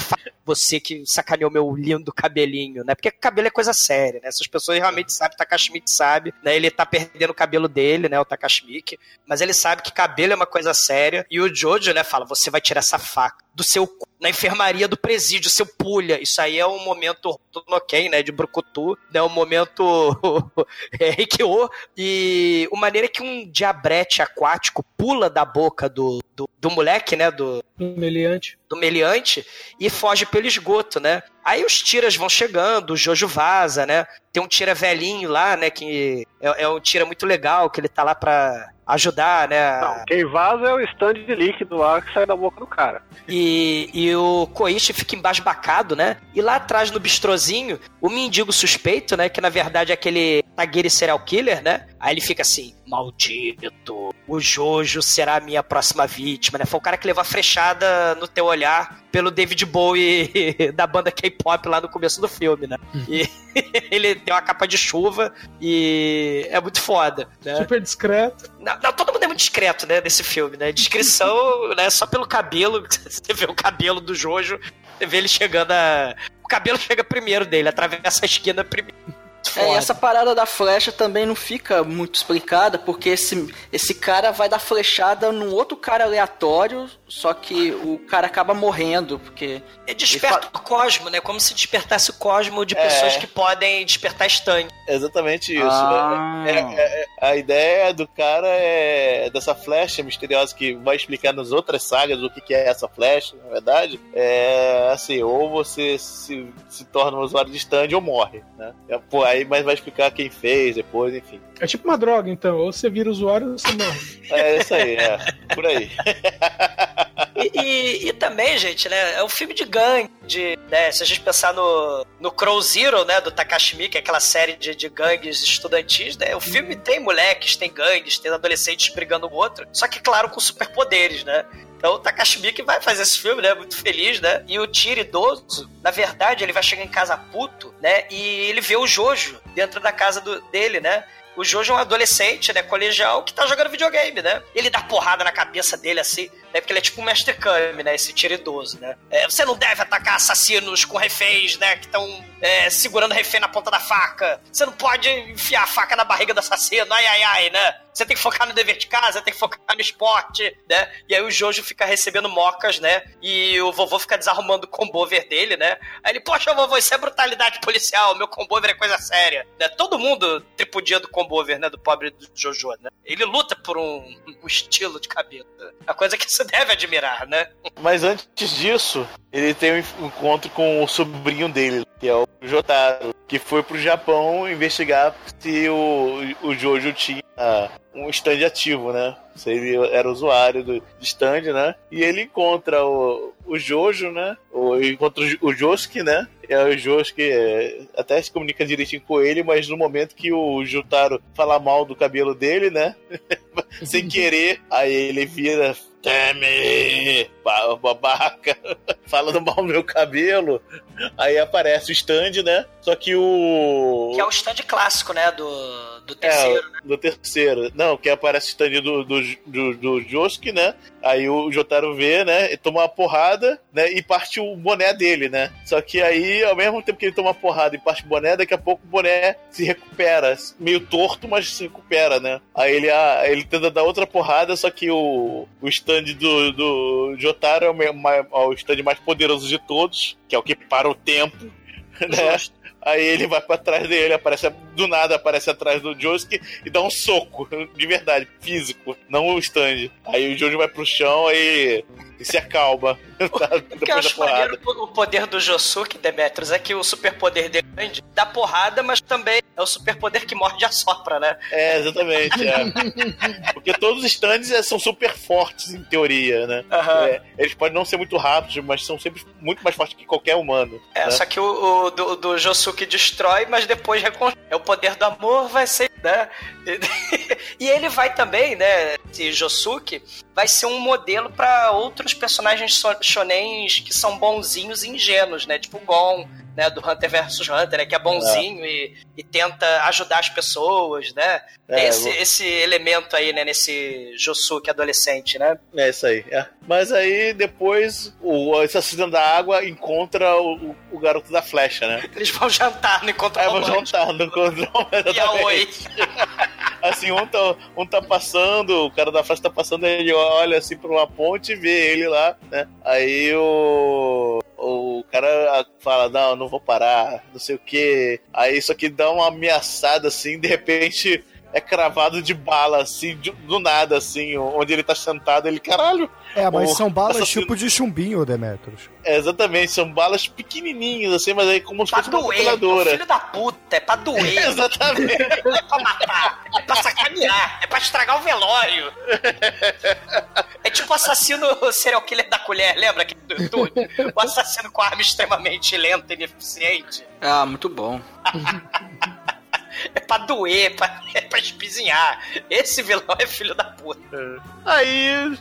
Você que sacaneou meu lindo cabelinho, né? Porque cabelo é coisa séria, né? Essas pessoas realmente sabem, o Takashi Miike sabe, né? Ele tá perdendo o cabelo dele, né? O Takashi Miike. Mas ele sabe que cabelo é uma coisa séria. E o Jojo, né, fala: você vai tirar essa faca do seu cu na enfermaria do presídio, seu pulha. Isso aí é um momento Tonoken, né? De Brucutu, né? Um momento é, Rikyo. E o maneira é que um diabrete aquático pula da boca do, do, do moleque, né? Do, Meliante. do meliante e foge pelo esgoto, né? Aí os tiras vão chegando, o Jojo vaza, né? Tem um tira velhinho lá, né? Que é, é um tira muito legal, que ele tá lá pra ajudar, né? Não, quem vaza é o stand de líquido lá que sai da boca do cara. E, e o Koichi fica embasbacado, né? E lá atrás no bistrozinho, o mendigo suspeito, né? Que na verdade é aquele Tagiri serial killer, né? Aí ele fica assim: Maldito, o Jojo será a minha próxima vítima, né? Foi o cara que levou a frechada no teu olhar pelo David Bowie da banda K-pop lá no começo do filme, né? E ele tem uma capa de chuva e é muito foda, né? Super discreto. Não, não, todo mundo é muito discreto, né, desse filme, né? Descrição, né, só pelo cabelo, você vê o cabelo do Jojo, você vê ele chegando a... O cabelo chega primeiro dele, atravessa a esquina primeiro. É, e essa parada da flecha também não fica muito explicada, porque esse, esse cara vai dar flechada num outro cara aleatório, só que o cara acaba morrendo, porque. Ele desperta o cosmo, né? Como se despertasse o cosmo de É. pessoas que podem despertar stand. É exatamente isso. Ah. É- é- é- a ideia do cara é dessa flecha misteriosa que vai explicar nas outras sagas o que, que é essa flecha, na verdade. É assim, ou você se, se torna um usuário de stand ou morre, né? É, Pô, aí mas vai explicar quem fez depois, enfim. É tipo uma droga, então. Ou você vira usuário ou você morre. É isso aí, é. Por aí. E, e- e também, gente, né? É um filme de gangue. De, né, se a gente pensar no, no Crow Zero, né? Do Takashi Miike, aquela série de, de gangues estudantis, né? O filme tem moleques, tem gangues, tem adolescentes brigando um com o outro. Só que, claro, com superpoderes, né? Então o Takashi Miike vai fazer esse filme, né? Muito feliz, né? E o Tiro idoso, na verdade, ele vai chegar em casa puto, né? E ele vê o Jojo dentro da casa do- dele, né? O Jojo é um adolescente, né, colegial, que tá jogando videogame, né? Ele dá porrada na cabeça dele, assim, né? Porque ele é tipo um mestre Kami, né? Esse tiro idoso, né? É, você não deve atacar assassinos com reféns, né? Que estão segurando refém na ponta da faca. Você não pode enfiar a faca na barriga do assassino, ai, ai, ai, né? Você tem que focar no dever de casa, tem que focar no esporte, né? E aí o Jojo fica recebendo mocas, né? E o vovô fica desarrumando o combover dele, né? Aí ele, poxa, vovô, isso é brutalidade policial, meu combover é coisa séria. Né? Todo mundo tripudia do combover, né? Do pobre do Jojo, né? Ele luta por um, um estilo de cabelo. A coisa que deve admirar, né? Mas antes disso, ele tem um encontro com o sobrinho dele, que é o Jotaro, que foi pro Japão investigar se o, o Jojo tinha um stand ativo, né? Se ele era usuário do stand, né? E ele encontra o, o Jojo, né? O, encontra o Josuke, né? É o Josuke é, até se comunica direitinho com ele, mas no momento que o Jotaro fala mal do cabelo dele, né? Sem querer, aí ele vira Teme! ba- Babaca! Falando mal do meu cabelo. Aí aparece o stand, né? Só que o. Que é o stand clássico, né? Do, do terceiro. É, do terceiro. Não, que aparece o stand do, do, do, do Josuke, né? Aí o Jotaro vê, né? E toma uma porrada, né? E parte o boné dele, né? Só que aí, ao mesmo tempo que ele toma uma porrada e parte o boné, daqui a pouco o boné se recupera. Meio torto, mas se recupera, né? Aí ele, ah, ele tenta dar outra porrada, só que o, o stand do, do Jotaro é o, é o stand mais poderoso de todos, que é o que para o tempo, né? Aí ele vai pra trás dele, aparece do nada, aparece atrás do Josuke e dá um soco, de verdade, físico, não o stand. Aí o Jojo vai pro chão aí e se acalma tá? O que eu acho maneiro o poder do Josuke, Demetrius, é que o superpoder dele é grande, dá porrada, mas também é o superpoder que morde e assopra, né? É, exatamente. é. Porque todos os stands é, são super fortes, em teoria, né? É, eles podem não ser muito rápidos, mas são sempre muito mais fortes que qualquer humano. É, né? só que o, o do, do Josuke destrói, mas depois reconstrói. É o poder do amor, vai ser, né? E ele vai também, né? Esse Josuke vai ser um modelo pra outros personagens so- shonens que são bonzinhos e ingênuos, né? Tipo Gon, né? Do Hunter vs Hunter, né? Que é bonzinho e, e tenta ajudar as pessoas, né? Tem É, esse, vou- esse elemento aí, né? Nesse Josuke adolescente, né? É isso aí. é. Mas aí depois o assassino da água encontra o, o garoto da flecha, né? Eles vão jantar no encontro Aí vão jantar no encontro E a oi. Assim, um tá, um tá passando, o cara da flecha tá passando, ele olha assim pra uma ponte e vê ele lá, né? Aí o. O cara fala, não, não vou parar, não sei o que. Aí isso aqui dá uma ameaçada assim, de repente é cravado de bala, assim, de- do nada, assim, onde ele tá sentado, ele, caralho. É, mas são balas assassino- tipo de chumbinho, Demetrius. É, exatamente, são balas pequenininhas, assim, mas aí como se fosse uma doer, metralhadora. filho da puta, é pra doer. Exatamente. Não é pra matar, é pra sacanear, é pra estragar o velório. É tipo o assassino serial killer da colher, lembra? Que, do, do- o assassino com arma extremamente lenta e ineficiente. Ah, muito bom. É pra doer, é pra, é pra espizinhar. Esse vilão é filho da puta. Aí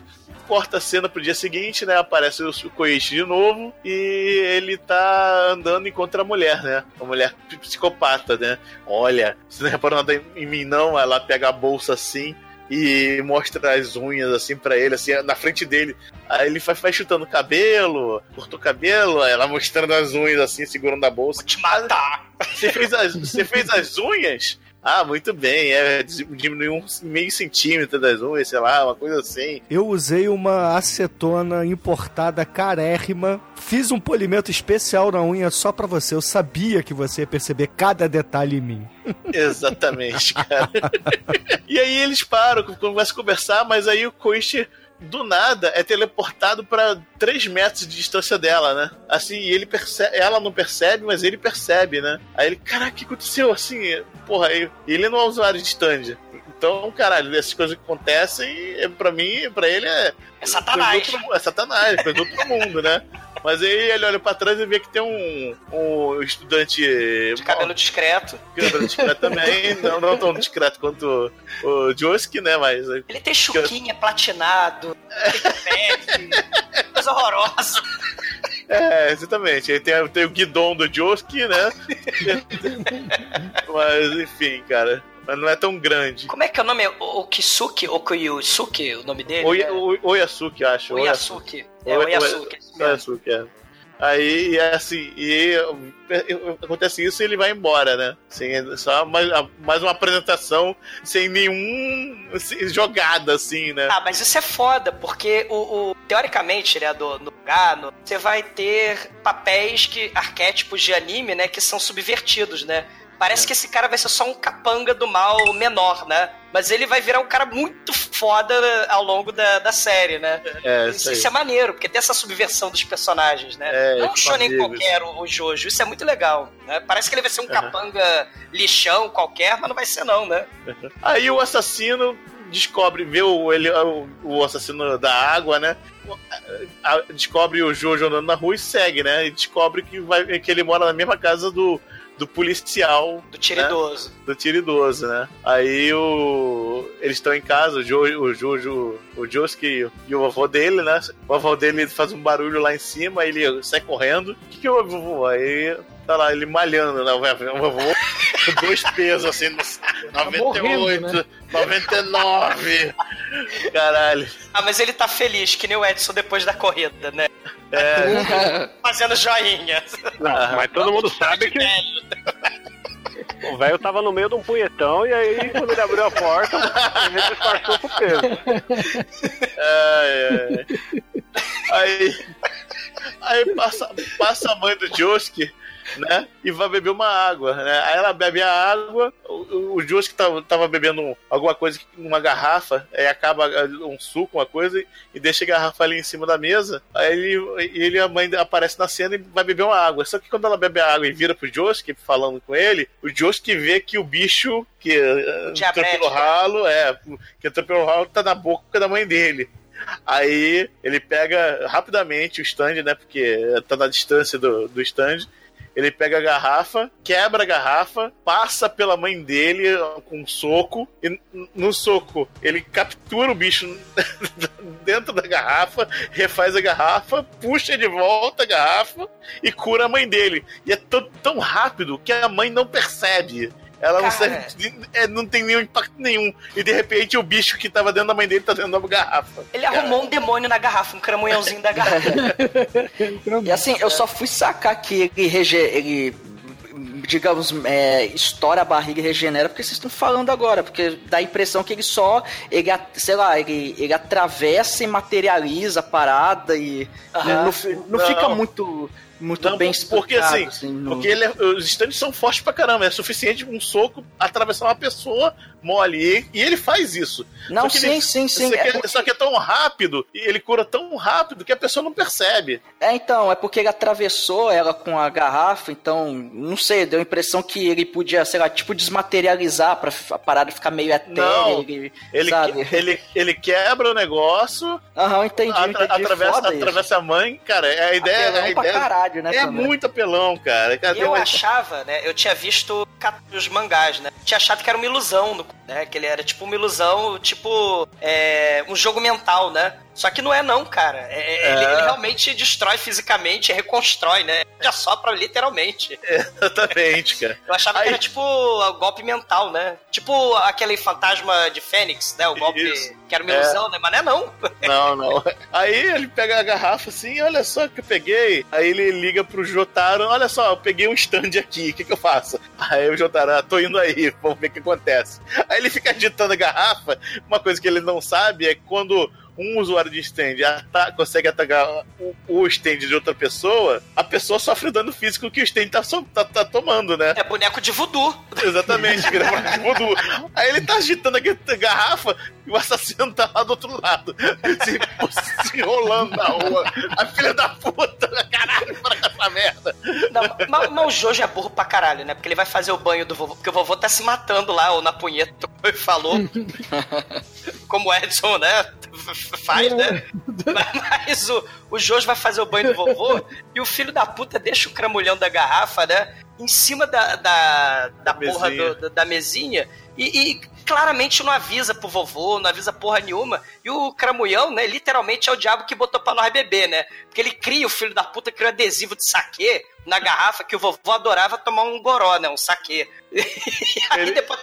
corta a cena pro dia seguinte, né? Aparece o Koichi de novo e ele tá andando e encontra a mulher, né? A mulher psicopata, né? Olha, você não reparou nada em mim, não? Ela pega a bolsa assim e mostra as unhas assim pra ele, assim, na frente dele. Aí ele vai, vai chutando o cabelo, cortou o cabelo, ela mostrando as unhas assim, segurando a bolsa. Vou te matar. Você fez as, você fez as unhas? Ah, muito bem, é, diminuiu um meio centímetro das unhas, sei lá, uma coisa assim. Eu usei uma acetona importada carérrima, fiz um polimento especial na unha só pra você. Eu sabia que você ia perceber cada detalhe em mim. Exatamente, cara. e aí eles param, começam a conversar, mas aí o Koichi do nada é teleportado pra 3 metros de distância dela, né? Assim, e ele percebe, ela não percebe, mas ele percebe, né? Aí ele, caraca, o que aconteceu? Assim, porra, ele não é usuário de stand. Então, caralho, essas coisas que acontecem, pra mim, pra ele é. É Satanás. outro- É Satanás, coisa do outro mundo, né? Mas aí ele olha pra trás e vê que tem um, um estudante. De cabelo discreto. Cabelo discreto também, não, não tão discreto quanto o, o Joski, né? Mas. Ele tem chuquinha platinado, tem pet, coisa horrorosa. É, exatamente. Aí tem, tem o guidon do Joski, né? Mas, enfim, cara. Mas não é tão grande. Como é que é o nome? O Okisuke? Okuyusuke, o nome dele? Oi? Oi- Oyasuki, acho. Oyasuke. É, mesmo. Oyasuki, é. Aí, é assim, e é, acontece isso e ele vai embora, né? Assim, é só mais, mais uma apresentação sem nenhum assim, jogada, assim, né? Ah, mas isso é foda, porque o, o- teoricamente, né, do, no Gano, você vai ter papéis que arquétipos de anime, né, que são subvertidos, né? Parece que esse cara vai ser só um capanga do mal menor, né? Mas ele vai virar um cara muito foda ao longo da, da série, né? É, Isso, isso é maneiro, porque tem essa subversão dos personagens, né? É, Não um tipo shonen qualquer, o, o Jojo. Isso é muito legal. Né? Parece que ele vai ser um capanga lixão qualquer, mas não vai ser não, né? Aí o assassino descobre, vê o, ele, o, o assassino da água, né? A- a- Descobre o Jojo andando na rua e segue, né? E descobre que, vai, que ele mora na mesma casa do, do policial. Do tiro idoso. Né? Do tiro idoso, né? Aí o, eles estão em casa, o Jojo, o, Jojo, o Josuke e o avô dele, né? O avô dele faz um barulho lá em cima, ele sai correndo. O que, que houve, vovô? Aí tá lá, ele malhando, né? O vovô com dois pesos, assim, nos 98, morrendo, né? 99. Caralho. Ah, mas ele tá feliz, que nem o Edson depois da corrida, né? É. Fazendo joinha. Não, mas todo mundo sabe que o velho tava no meio de um punhetão e aí quando ele abriu a porta, ele disfarçou com o peso. Ai, ai. Aí, aí passa, passa a mãe do Josuke, né? E vai beber uma água, né? Aí ela bebe a água, o, o Josuke tava, tava bebendo alguma coisa, uma garrafa, aí acaba um suco, uma coisa, e deixa a garrafa ali em cima da mesa. Aí ele, ele a mãe aparece na cena e vai beber uma água. Só que quando ela bebe a água e vira pro Josuke, falando com ele, o Josuke vê que o bicho que eh, entrou pelo né? ralo, é, que entrou pelo ralo tá na boca da mãe dele. Aí ele pega rapidamente o stand, né? Porque tá na distância do, do stand. Ele pega a garrafa, quebra a garrafa, passa pela mãe dele com um soco, e no soco ele captura o bicho dentro da garrafa, refaz a garrafa, puxa de volta a garrafa e cura a mãe dele. E é tão rápido que a mãe não percebe. Ela não, Cara. serve, é, não tem nenhum impacto nenhum. E de repente o bicho que tava dentro da mãe dele tá dentro da garrafa. Ele arrumou um demônio na garrafa, um cramunhãozinho da garrafa. E assim, eu só fui sacar que ele, rege... ele digamos, é, estoura a barriga e regenera porque vocês estão falando agora, porque dá a impressão que ele só, ele, sei lá, ele, ele atravessa e materializa a parada e Aham. não, não Não. fica muito, muito Não, bem porque explicado, assim, no- porque ele é- os stands são fortes pra caramba, é suficiente um soco atravessar uma pessoa mole. E, ele faz isso. Não, sim, ele- sim, sim, Só que, é porque- só que é tão rápido, e ele cura tão rápido que a pessoa não percebe. É, então, é porque ele atravessou ela com a garrafa, então, não sei, deu a impressão que ele podia, sei lá, tipo, desmaterializar pra a parada ficar meio etérea. Não, ele, Ele, sabe? ele, ele quebra o negócio, Aham, entendi, atra- entendi. atravessa, atravessa a mãe, cara. é A ideia, a ideia né, é também. muito apelão, cara. Cara, E eu uma- achava, né? Eu tinha visto os mangás, né? Tinha achado que era uma ilusão, no- né? Que ele era tipo uma ilusão, tipo é, um jogo mental, né? Só que não é não, cara. É- é- Ele, É. ele realmente destrói fisicamente, reconstrói, né? Já sopra literalmente. Exatamente, cara. Eu achava Aí- que era tipo o golpe mental, né? Tipo aquele fantasma de Fênix, né? O golpe Isso. que era uma É. ilusão, né? Mas não é não. Não, não. Aí ele pega a garrafa assim, olha só o que eu peguei. Aí ele liga pro Jotaro, olha só, eu peguei um stand aqui, o que, que eu faço? Aí o Jotaro, ah, tô indo aí, vamos ver o que acontece. Aí ele fica agitando a garrafa, uma coisa que ele não sabe é que quando um usuário de stand ata- consegue atacar o, o stand de outra pessoa, a pessoa sofre o dano físico que o stand tá, tá- tá tomando, né? É boneco de voodoo. Exatamente, vira boneco de voodoo. Aí ele tá agitando a garrafa e o assassino tá lá do outro lado, se, se enrolando na rua. A filha da puta, caralho, para com essa merda. Não, Não, mas, mas o Jojo é burro pra caralho, né? Porque ele vai fazer o banho do vovô. Porque o vovô tá se matando lá, ou na punheta, como ele falou. como o Edson, né? Faz, né? Mas o, o Jojo vai fazer o banho do vovô e o filho da puta deixa o cramulhão da garrafa, né? Em cima da, da, da porra mesinha. do- da, mesinha e, e claramente não avisa pro vovô, não avisa porra nenhuma. E o cramulhão, né, literalmente é o diabo que botou pra nós beber, né? Porque ele cria, o filho da puta, cria um adesivo de saquê na garrafa que o vovô adorava tomar um goró, né? Um saquê. E aí Ele- depois.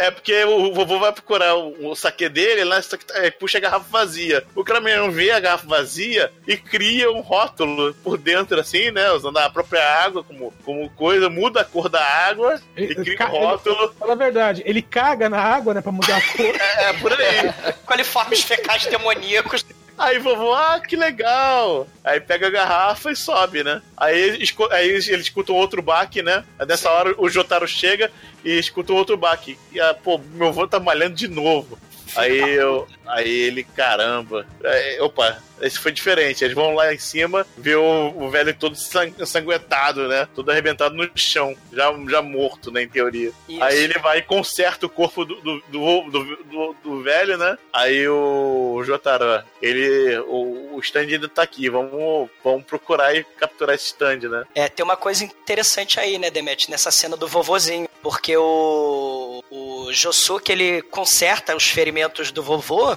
É porque o vovô vai procurar o, o saque dele, lá só que tá- é, puxa a garrafa vazia. O caminhão vê a garrafa vazia e cria um rótulo por dentro, assim, né? Usando a própria água como, como coisa, muda a cor da água e Ele- cria ca- um rótulo. Fala a verdade, ele caga na água, né, pra mudar a cor. É, por aí. Coliformes fecais demoníacos. Aí vovô, ah, que legal. Aí pega a garrafa e sobe, né? Aí, aí ele escuta um outro baque, né? Nessa hora o Jotaro chega e escuta um outro baque. E, ah, pô, meu avô tá malhando de novo. Aí eu. Aí ele, caramba. Opa, esse foi diferente. Eles vão lá em cima ver o, o velho todo sang- ensanguentado, né? Todo arrebentado no chão. Já, já morto, né, em teoria. Isso. Aí ele vai e conserta o corpo do, do, do, do, velho, né? Aí o Jotaro, ele. O, o stand ainda tá aqui. Vamos, vamos procurar e capturar esse stand, né? É, tem uma coisa interessante aí, né, Demet, nessa cena do vovozinho. Porque o, o Josuke, ele conserta os ferimentos do vovô,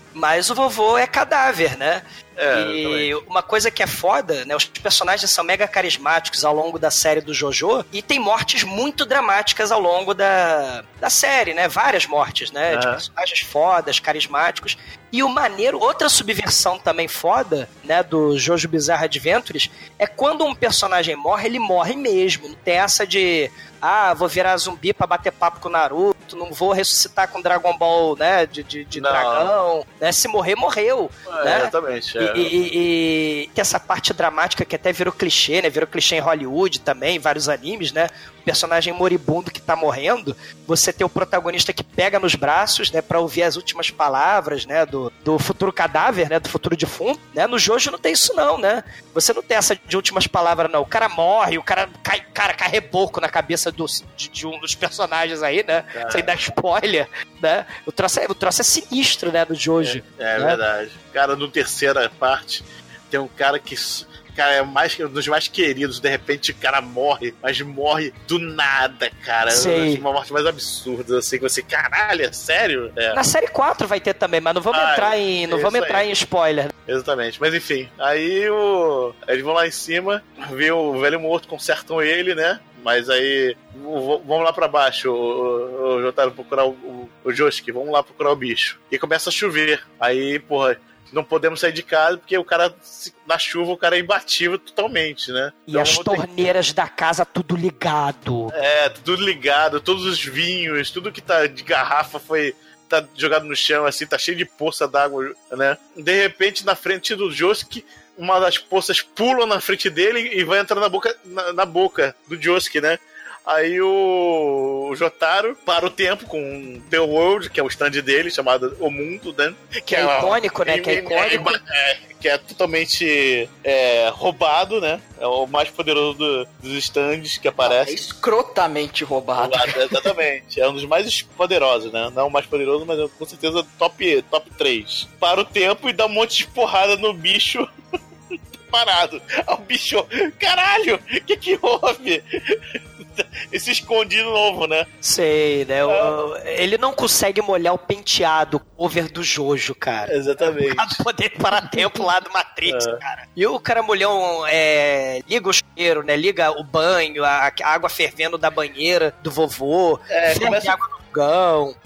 mas o vovô é cadáver, né? É, e uma coisa que é foda, né? Os personagens são mega carismáticos ao longo da série do JoJo e tem mortes muito dramáticas ao longo da, da série, né? Várias mortes, né? De personagens fodas, carismáticos. E o maneiro, outra subversão também foda, né? Do Jojo Bizarre Adventures, é quando um personagem morre, ele morre mesmo. Não tem essa de. Ah, vou virar zumbi pra bater papo com o Naruto, não vou ressuscitar com Dragon Ball, né? De, de, de dragão. Né? Se morrer, morreu. É, né? Exatamente. E, é. e- e- e tem essa parte dramática que até virou clichê, né? Virou clichê em Hollywood também, vários animes, né? Personagem moribundo que tá morrendo, você tem o protagonista que pega nos braços, né? Pra ouvir as últimas palavras, né? Do, do futuro cadáver, né? Do futuro defunto, né? No Jojo não tem isso não, né? Você não tem essa de últimas palavras, não. O cara morre, o cara cai, cara, cai reboco na cabeça do, de, de um dos personagens aí, né? Cara. Sem dar spoiler, né? O troço é, o troço é sinistro, né? Do Jojo. É né? verdade. Cara, no terceira parte, tem um cara que. Cara, é mais, um dos mais queridos. De repente o cara morre, mas morre do nada, cara. Sei. Uma morte mais absurda, assim, que você, caralho, é sério? É, Na série 4 vai ter também, mas não vamos Ah, entrar em. Não isso vamos aí. entrar em spoiler. exatamente. Mas enfim, aí o. Eles vão lá em cima, vê o velho morto, consertam ele, né? Mas aí. Vamos lá pra baixo, o, o, o Jotaro procurar o, o, o Josuke, vamos lá procurar o bicho. E começa a chover. Aí, porra. Não podemos sair de casa porque o cara, na chuva, o cara é imbatível totalmente, né? E Então as que- torneiras da casa tudo ligado. É, tudo ligado, todos os vinhos, tudo que tá de garrafa foi. tá jogado no chão, assim, tá cheio de poça d'água, né? De repente, na frente do Josuke, uma das poças pula na frente dele e vai entrar na boca, na, na boca do Josuke, né? Aí o, o Jotaro para o tempo com The World, que é o stand dele, chamado O Mundo, né? Que é icônico, né? Que é icônico. é, que é totalmente é, roubado, né? É o mais poderoso do- dos stands que É aparece. escrotamente roubado. Roubado, exatamente. É um dos mais poderosos, né? Não o mais poderoso, mas é com certeza top, top 3. Para o tempo e dá um monte de porrada no bicho. Parado. Aí O bicho, caralho, o que que houve? E se esconde de novo, né? Sei, né? O- ele não consegue molhar o penteado over do Jojo, cara. Exatamente. Pra poder parar tempo lá do Matrix, É. cara. E o caramulhão é, liga o chuveiro, né? Liga o banho, a, a água fervendo da banheira do vovô. É, começa- água no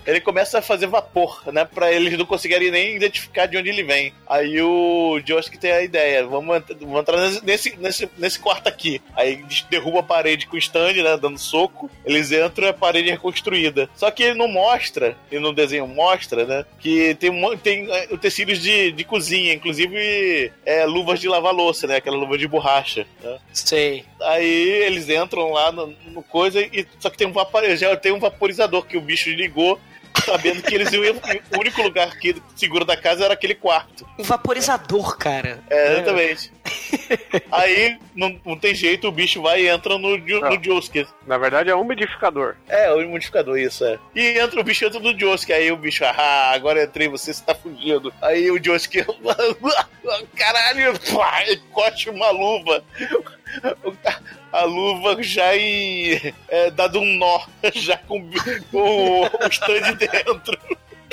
Ele começa a fazer vapor, né? Pra eles não conseguirem nem identificar de onde ele vem. Aí o Josuke tem a ideia: vamos, vamos entrar nesse, nesse, nesse, quarto aqui. Aí derruba a parede com o stand, né? Dando soco. Eles entram e a parede é reconstruída. Só que ele não mostra, e no desenho mostra, né? Que tem, tem é, utensílios de, de cozinha, inclusive é, luvas de lavar louça, né? Aquela luva de borracha. Né? Sei. Aí eles entram lá no, no coisa e só que tem um vapor, já tem um vaporizador que o bicho ligou, sabendo que eles iam o único lugar que seguro da casa era aquele quarto. Um vaporizador, cara. É, exatamente. Aí não, não tem jeito, o bicho vai e entra no, Ju- no Josuke. Na verdade é um umidificador. É, o modificador, isso é. E entra o bicho entra no Josuke, aí o bicho, ah, agora entrei, você está fugindo. Aí o Josuke, caralho, e corte uma luva. A luva já em. É, dado um nó, já com, com o stand dentro.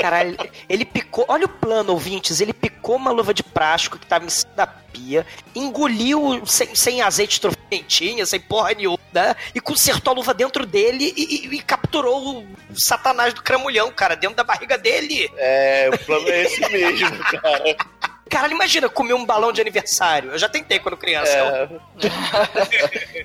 Caralho, ele picou. Olha o plano, ouvintes. Ele picou uma luva de plástico que tava em cima da pia, engoliu sem, sem azeite trocentinha, sem porra nenhuma, né? E consertou a luva dentro dele e, e- e capturou o satanás do cramulhão, cara, dentro da barriga dele. É, o plano é esse mesmo, cara. Caralho, imagina comer um balão de aniversário. Eu já tentei quando criança. É.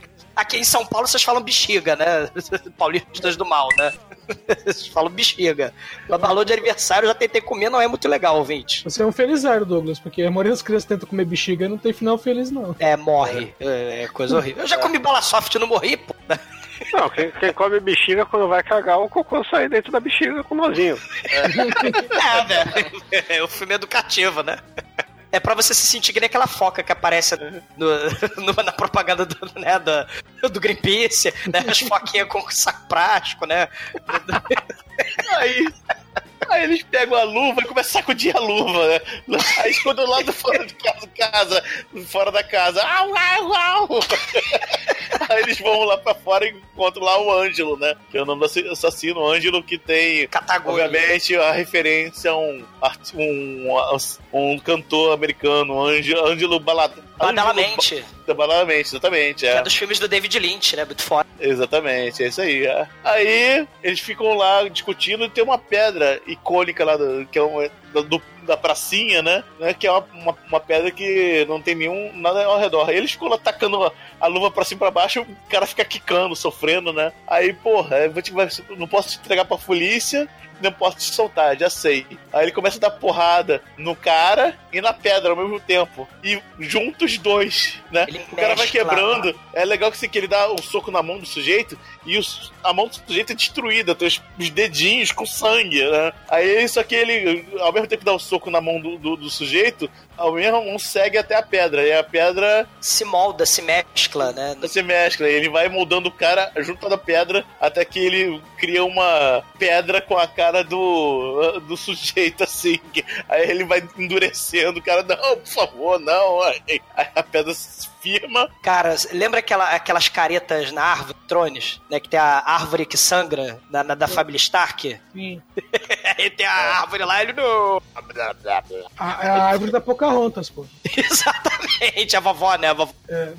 Aqui em São Paulo vocês falam bexiga, né? Paulistas do mal, né? Falam bexiga. Mas balão de aniversário eu já tentei comer, não é muito legal, ouvinte. Você é um felizário, Douglas, porque a maioria das crianças tenta comer bexiga e não tem final feliz, não. É, morre. É, é coisa horrível. Eu já comi bala soft e não morri, pô. Não, quem, quem come bexiga quando vai cagar, o cocô sai dentro da bexiga com nozinho. É, né? É o filme educativo, né? É pra você se sentir que nem aquela foca que aparece no- no- na propaganda do, né, do, do Greenpeace, né? As foquinhas com saco prático, né? Aí, aí eles pegam a luva e começam a sacudir a luva, né? Aí quando lá do fora de casa, casa, fora da casa, au, au, au. Aí eles vão lá pra fora e encontram lá o Ângelo, né? Que é o nome do assassino, o Ângelo que tem, obviamente, a referência a um, um, um cantor americano, Ângelo, Ângelo Balad... Badalamente. Badalamente, exatamente. Que é dos filmes do David Lynch, né? Muito foda. Exatamente, é isso aí. é. Aí eles ficam lá discutindo e tem uma pedra icônica lá, do, que é uma, do, do- da pracinha, né? né, Que é uma, uma, uma pedra que não tem nenhum nada ao redor. Aí eles ficam tacando a, a luva pra cima e pra baixo, o cara fica quicando, sofrendo, né? Aí, porra, te, vai- não posso te entregar pra polícia, não posso te soltar, já sei. Aí ele começa a dar porrada no cara e na pedra ao mesmo tempo. E juntos os dois, né? o cara vai quebrando. É legal que, assim, que ele dá o soco na mão do sujeito e os- a mão do sujeito é destruída, tem os, os dedinhos com sangue, né? Aí isso aqui ele, ao mesmo tempo que dá o soco na mão do, do, do sujeito, ao mesmo mão segue até a pedra. E a pedra se molda, se mescla, né? Se mescla. E ele vai moldando o cara junto da pedra até que ele cria uma pedra com a cara do, do sujeito, assim. Aí ele vai endurecendo, o cara, não, por favor, não. Aí a pedra se firma. Cara, lembra aquela, aquelas caretas na árvore, Trones, né? Que tem a árvore que sangra na, na- da família Stark? Sim. Aí tem a árvore lá, ele não. A, a árvore da Pocahontas, pô. Exatamente, a vovó, né? A vovó. É.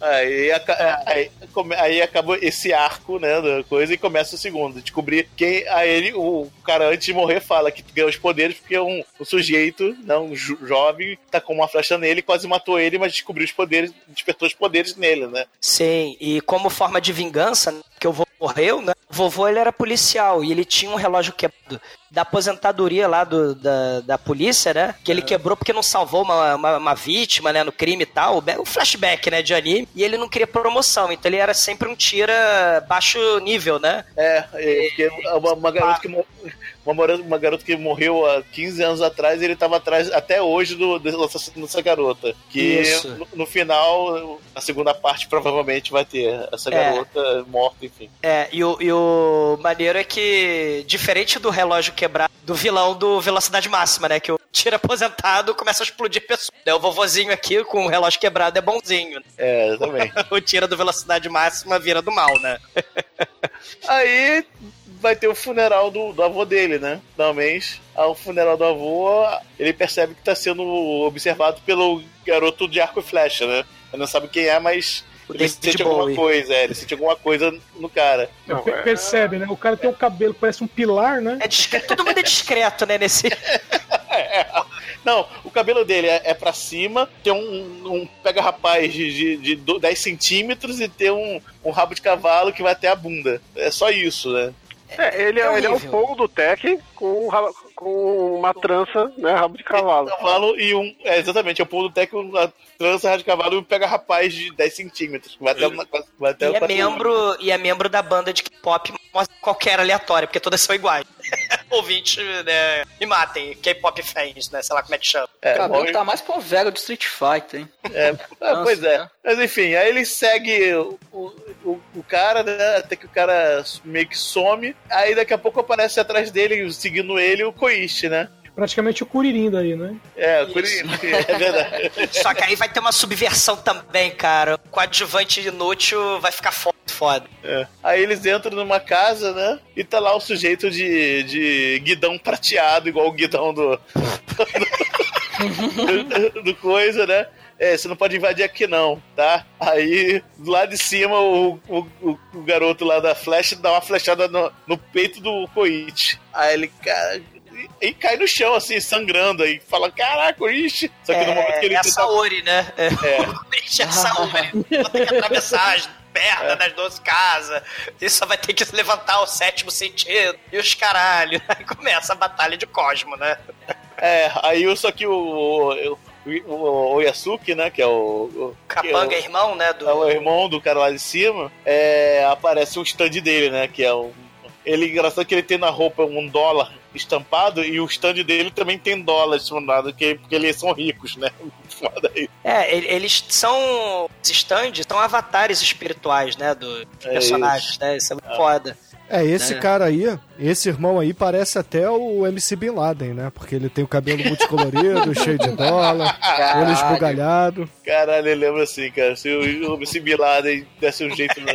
Aí, aca- aí, aí acabou esse arco, né, da coisa, e começa o segundo. Descobrir quem. Aí ele, o cara antes de morrer fala que ganhou os poderes porque um, um sujeito, né, um jo- jovem, tá com uma flecha nele, quase matou ele, mas descobriu os poderes, despertou os poderes nele, né? Sim, e como forma de vingança, né, que o vovô morreu, né? O vovô ele era policial e ele tinha um relógio quebrado da aposentadoria lá do, da, da polícia, né? Que ele quebrou porque não salvou uma, uma, uma vítima, né? No crime e tal. O flashback, né? De anime. E ele não queria promoção, então ele era sempre um tira baixo nível, né? É, é, porque uma, uma garota que uma, uma garota que morreu há 15 anos atrás, ele tava atrás até hoje do, do assassino dessa garota. Que no, no final, a segunda parte provavelmente vai ter essa É. garota morta, enfim. É, e o, e o maneiro é que, diferente do relógio quebrado do vilão do Velocidade Máxima, né? Que o tira aposentado começa a explodir pessoas. Né, o vovozinho aqui com o relógio quebrado é bonzinho. É, também. o tira do Velocidade Máxima vira do mal, né? Aí vai ter o funeral do, do avô dele, né? Finalmente, ao funeral do avô, ele percebe que tá sendo observado pelo garoto de arco e flecha, né? Ele não sabe quem é, mas ele sente alguma Bowie. coisa, é, ele sente alguma coisa no cara. Não, per- percebe, né? O cara tem um cabelo parece um pilar, né? É discreto, todo mundo é discreto, né? Nesse. Não, o cabelo dele é, é pra cima, tem um, um pega-rapaz de, de, de do- 10 centímetros e tem um, um rabo de cavalo que vai até a bunda. É só isso, né? É, ele é, ele é o Paul do Tekken com, um rabo- com uma trança, né? Rabo de cavalo. Cavalo e um. É, exatamente, é o pulo do técnico, uma trança rádio de cavalo e um pega-rapaz de 10 centímetros. Vai até, uma, vai até E é membro, e é membro da banda de K-pop qualquer aleatória, porque todas são iguais. ouvintes né, me matem, K-pop fans, né? Sei lá como é que chama. É, o cabelo bom, tá mais pro velho do Street Fighter, hein? É, ah, Nossa, pois é. né? Mas enfim, aí ele segue o, o, o cara, né? Até que o cara meio que some. Aí daqui a pouco aparece atrás dele, seguindo ele, o Koichi, né? Praticamente o Kuririn daí, né? É, o Kuririn, é verdade. Só que aí vai ter uma subversão também, cara. O coadjuvante inútil vai ficar foda. foda. É. Aí eles entram numa casa, né? E tá lá o sujeito de, de guidão prateado, igual o guidão do. do, do coisa, né? É, você não pode invadir aqui não, tá? Aí, lá de cima, o, o, o- o garoto lá da flecha dá uma flechada no, no peito do Koichi. Aí ele, cara. E, e cai no chão, assim, sangrando. Aí fala, caraca, Koichi. Só que no momento que ele é a tenta- Saori, né? É. É. Deixa a Saori. Ela tem que atravessar as pernas das 12 casas. E só vai ter que levantar o sétimo sentido. E os caralho. Aí começa a batalha de Cosmo, né? É, aí o- só que o, o, o, o né, que é o... o Capanga é irmão, né? Do... é o irmão do cara lá de cima, é, aparece o stand dele, né, que é um... Ele, engraçado que ele tem na roupa um dólar estampado e o stand dele também tem dólar estampado, que, porque eles são ricos, né? Foda aí. É, ele- eles são. Os stands são avatares espirituais, né? Dos É personagens, isso. né? Isso é muito foda. É, esse É. cara aí, esse irmão aí parece até o MC Bin Laden, né? Porque ele tem o cabelo multicolorido, cheio de dólar, olho esbugalhado. Caralho, eu lembro assim, cara. Se o se Bin Laden desse um jeito no,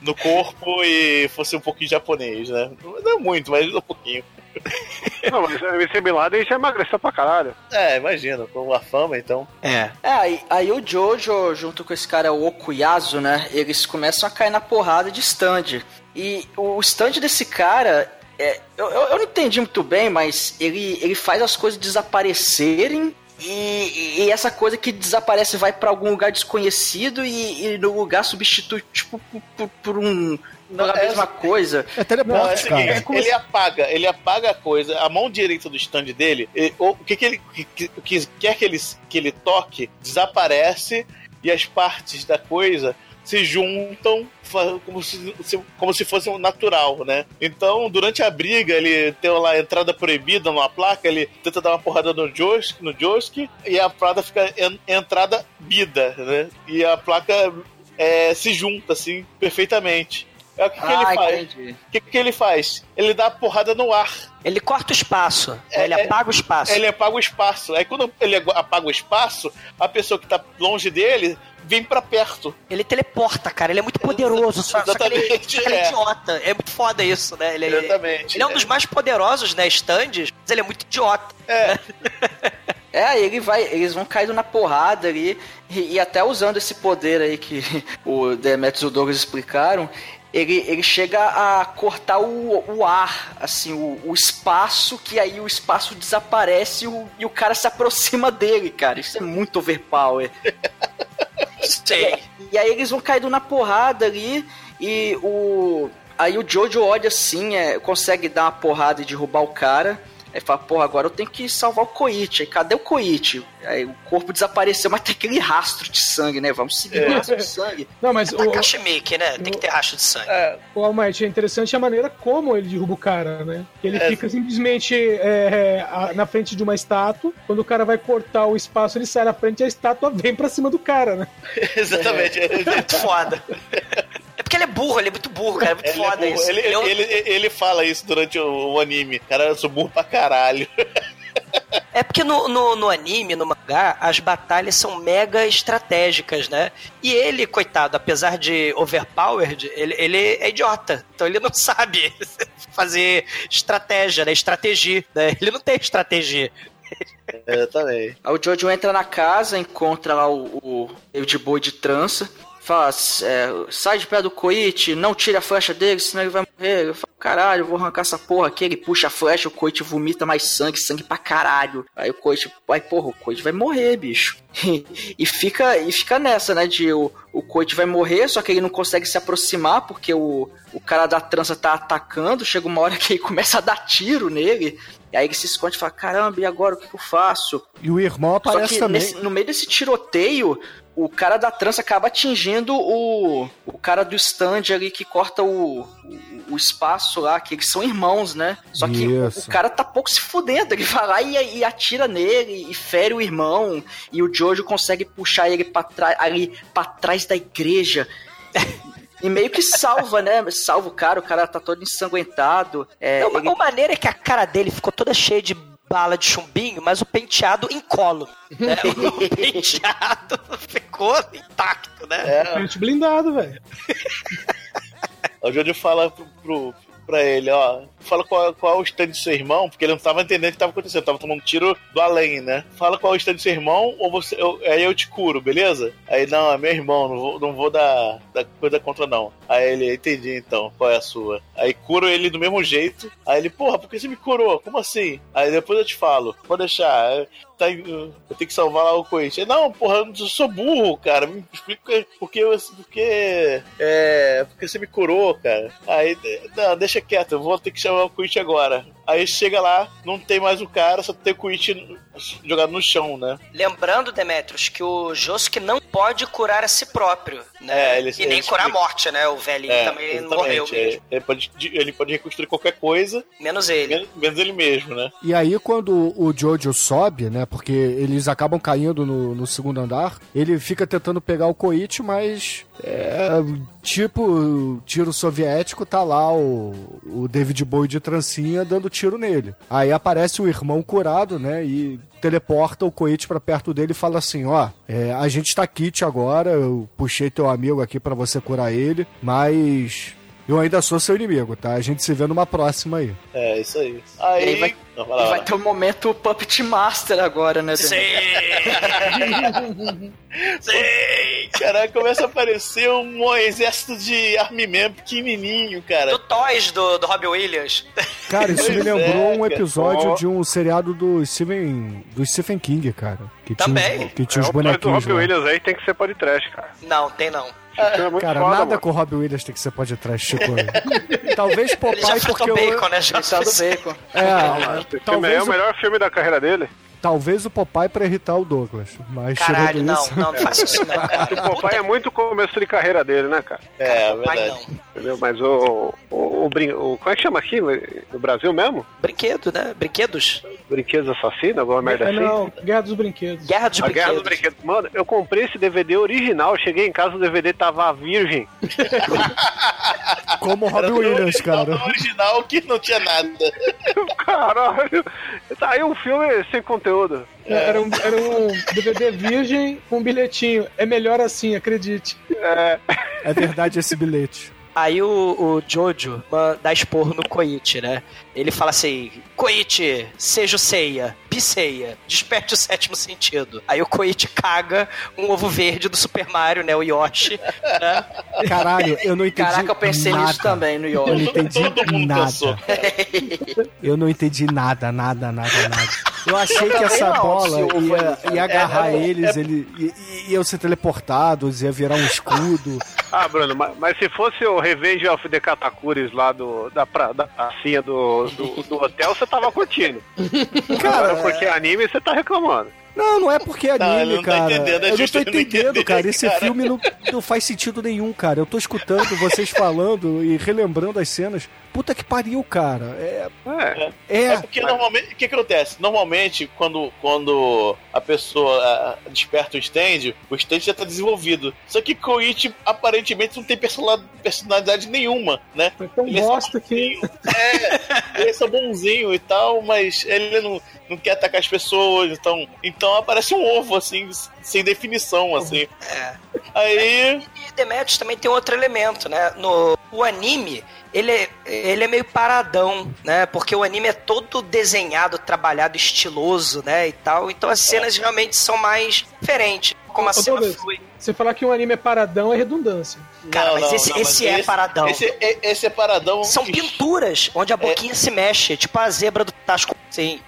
no corpo e fosse um pouquinho japonês, né? Não muito, mas um pouquinho. Não, mas o MC Bin Laden já emagreceu pra caralho. É, imagina, com a fama, então. É. É, aí, aí o Jojo, junto com esse cara, o Okuyasu, né? Eles começam a cair na porrada de stand. E o stand desse cara, é, eu, eu, eu não entendi muito bem, mas ele, ele faz as coisas desaparecerem. E, e essa coisa que desaparece vai pra algum lugar desconhecido e, e no lugar substitui, tipo, por, por- um. Não, a é- mesma coisa. É Não, é teleporte, seguinte, cara. ele apaga, ele apaga a coisa, a mão direita do stand dele, e- ou, o que, que ele que, que quer que ele, que ele toque, desaparece e as partes da coisa se juntam como se, se- como se fosse um natural, né? Então, durante a briga, ele tem lá a entrada proibida numa placa, ele tenta dar uma porrada no Josk, no Josk e a placa fica en- entrada bida, né? E a placa é, se junta, assim, perfeitamente. É o que, que Ah, ele faz? entendi. O que, que ele faz? Ele dá a porrada no ar. Ele corta o espaço. É, ele é- apaga o espaço. Ele apaga o espaço. Aí quando ele apaga o espaço, a pessoa que tá longe dele vem pra perto. Ele teleporta, cara. Ele é muito poderoso. Só, só que ele, só que ele é é. idiota. É muito foda isso, né? Ele, é- Exatamente. ele é um dos mais poderosos, né? Stands, mas ele é muito idiota. É. É, aí ele vai, eles vão caindo na porrada ali, e, e até usando esse poder aí que o Demetrius e o Douglas explicaram, ele, ele chega a cortar o, o ar, assim, o, o espaço, que aí o espaço desaparece e o, e o cara se aproxima dele, cara. Isso é muito overpower. Sei. E aí eles vão caindo na porrada ali e o. Aí o Jojo olha assim, é, consegue dar uma porrada e derrubar o cara. Aí fala, porra, agora eu tenho que salvar o Koichi. Aí cadê o Koichi? Aí o corpo desapareceu, mas tem aquele rastro de sangue, né? Vamos seguir o rastro de sangue. Não, mas o, Takashi Miike, né? Tem que ter rastro de sangue. É, o Almighty é interessante a maneira como ele derruba o cara, né? Ele É. fica simplesmente é, a- na frente de uma estátua. Quando o cara vai cortar o espaço, ele sai na frente e a estátua vem pra cima do cara, né? exatamente. É muito foda. É porque ele é burro, ele é muito burro, cara. É muito Ele, é foda burro. isso. Ele, Ele é um- ele, ele fala isso durante o, o anime. Cara, eu sou burro pra caralho. É porque no, no, no anime, no mangá, as batalhas são mega estratégicas, né? E ele, coitado, apesar de overpowered, ele, ele é idiota. Então ele não sabe fazer estratégia, né? Estratégia, né? Ele não tem estratégia. Exatamente. Aí o Jojo entra na casa, encontra lá o, o David Boy de trança. Fala, é, sai de pé do Koichi, não tire a flecha dele, senão ele vai morrer. Eu falo, caralho, eu vou arrancar essa porra aqui. Ele puxa a flecha, o Koichi vomita mais sangue, sangue pra caralho. Aí o Koichi, vai, porra, o Koichi vai morrer, bicho. e, fica, e fica nessa, né, de o, o Koichi vai morrer, só que ele não consegue se aproximar porque o, o cara da trança tá atacando. Chega uma hora que ele começa a dar tiro nele. E aí ele se esconde e fala, caramba, e agora o que, que eu faço? E o irmão aparece também. nesse- no meio desse tiroteio, o cara da trança acaba atingindo o, o cara do stand ali que corta o, o, o espaço lá, que eles são irmãos, né? Só que o, Isso. o cara tá pouco se fudendo. Ele vai lá e, e atira nele e fere o irmão. E o Jojo consegue puxar ele pra trás, ali pra trás da igreja. E meio que salva, né? Salva o cara, o cara tá todo ensanguentado. É, Não, ele- A maneira é que a cara dele ficou toda cheia de bala de chumbinho, mas o penteado incólume. Né? O penteado ficou intacto, né? É, Pente blindado, velho. o Jojo fala pro, pro, pra ele, ó. Fala qual, qual é o stand do seu irmão, porque ele não tava entendendo o que tava acontecendo, tava tomando tiro do além, né? Fala qual é o stand do seu irmão, ou você. eu- aí eu te curo, beleza? Aí, não, é meu irmão, não vou, não vou dar, dar coisa contra, não. Aí ele, entendi então, qual é a sua. Aí curo ele do mesmo jeito. Aí ele, porra, por que você me curou? Como assim? Aí depois eu te falo, pode deixar. é, Tá, eu tenho que salvar lá o Coit. Não, porra, eu sou burro, cara. Me explica porque, eu- porque, é, porque você me curou, cara. Aí, não, deixa quieto, eu vou ter que o Coit agora. Aí chega lá, não tem mais o cara, só tem o Coit jogado no chão, né? Lembrando, Demetrius, que o Josuke não pode curar a si próprio, né? É, ele- e nem ele curar a morte, né? O velhinho É, também morreu é. mesmo. Ele pode, ele pode reconstruir qualquer coisa, Menos ele. menos, menos ele mesmo, né? E aí, quando o Jojo sobe, né? Porque eles acabam caindo no, no segundo andar, ele fica tentando pegar o Koichi, mas. É, tipo, tiro soviético, tá lá o, o David Bowie de trancinha dando tiro nele. Aí aparece o irmão curado, né? E teleporta o Koichi pra perto dele e fala assim: Ó, é, a gente tá kit agora, eu puxei teu amigo aqui pra você curar ele, mas. Eu ainda sou seu inimigo, tá? A gente se vê numa próxima aí. É, isso aí. Aí. aí vai, Não, lá, e vai lá. ter o momento Puppet Master agora, né? Sim! Caraca, começa a aparecer um exército de Army Man pequenininho, cara. Do Toys do, do Robbie Williams. Cara, isso me Pois lembrou é, um cara. episódio Ó. de um seriado do Stephen, do Stephen King, cara. Que Também. Tinha, que tinha É, os o pai do bonequinhos Robbie lá. Williams aí tem que ser pode trash, cara. Não, tem não. É muito Cara, foda, nada mano. com o Robbie Williams tem que ser pode trás, Chico. Talvez Ele já Popeye porque fritou eu... bacon, né? Já Tá do bacon. É, Esse filme é o, melhor filme da carreira dele. Talvez o Popeye pra irritar o Douglas. Mas Caralho, não, isso... não, não isso não, cara. O papai é muito o começo de carreira dele, né, cara? É, Pai, verdade. não. Entendeu? Mas o, o, o, brin- o- Como é que chama aqui? No Brasil mesmo? Brinquedo, né? Brinquedos. Brinquedos assassinos, alguma merda É, assim? não, Guerra dos Brinquedos. Guerra dos A Guerra dos Brinquedos. Brinquedos. Mano, eu comprei esse DVD original, cheguei em casa, o DVD tava virgem. Como o Era Williams, cara. o original que não tinha nada. Caralho! Tá aí um filme sem conteúdo. É, Era um, era um DVD virgem com um bilhetinho. É melhor assim, acredite. É, É verdade esse bilhete. Aí o, o Jojo dá esporro no Koichi, né? Ele fala assim: Koichi, seja o Seiya, Piseia, desperte o sétimo sentido. Aí o Koichi caga um ovo verde do Super Mario, né? O Yoshi. Né? Caralho, eu não entendi Caraca, eu pensei nada. nisso também no Eu não Yoshi. entendi Todo mundo nada. pensou. Eu não entendi nada, nada, nada, nada. Eu achei que essa não, bola o- ia, ia agarrar é, é, eles, ele, i- i- iam ser teleportados, ia virar um escudo. Ah, Bruno, mas, mas se fosse o Revenge of the Katakuris lá do, da, pra, da pracinha do, do, do hotel, você tava curtindo. Cara, porque anime você tá reclamando. Não, não é porque é Não, anime, não tá cara. entendendo, é eu não tô não entendendo, cara. Esse cara. filme não, não faz sentido nenhum, cara. Eu tô escutando vocês falando e relembrando as cenas. Puta que pariu, cara. É. É. É. É porque normalmente, o que, acontece? Normalmente, quando, quando a pessoa ah, desperta o stand, o stand já tá desenvolvido. Só que Koichi aparentemente não tem persona- personalidade nenhuma, né? Foi tão Ele é que. É, ele é só bonzinho e tal, mas ele não, não quer atacar as pessoas, então, então aparece um ovo, assim, sem definição, assim. É. Aí, E Demetrius também tem outro elemento, né? No o anime, ele é, ele é meio paradão, né? Porque o anime é todo desenhado, trabalhado, estiloso, né? E tal. Então as cenas realmente são mais diferentes. Como a Ô, cena flui. Você falar que um anime é paradão é redundância. Cara, não, mas não, esse, não, esse é paradão. Esse, é- esse é paradão. São pinturas onde a boquinha se mexe, tipo a zebra do Tasco. Sim.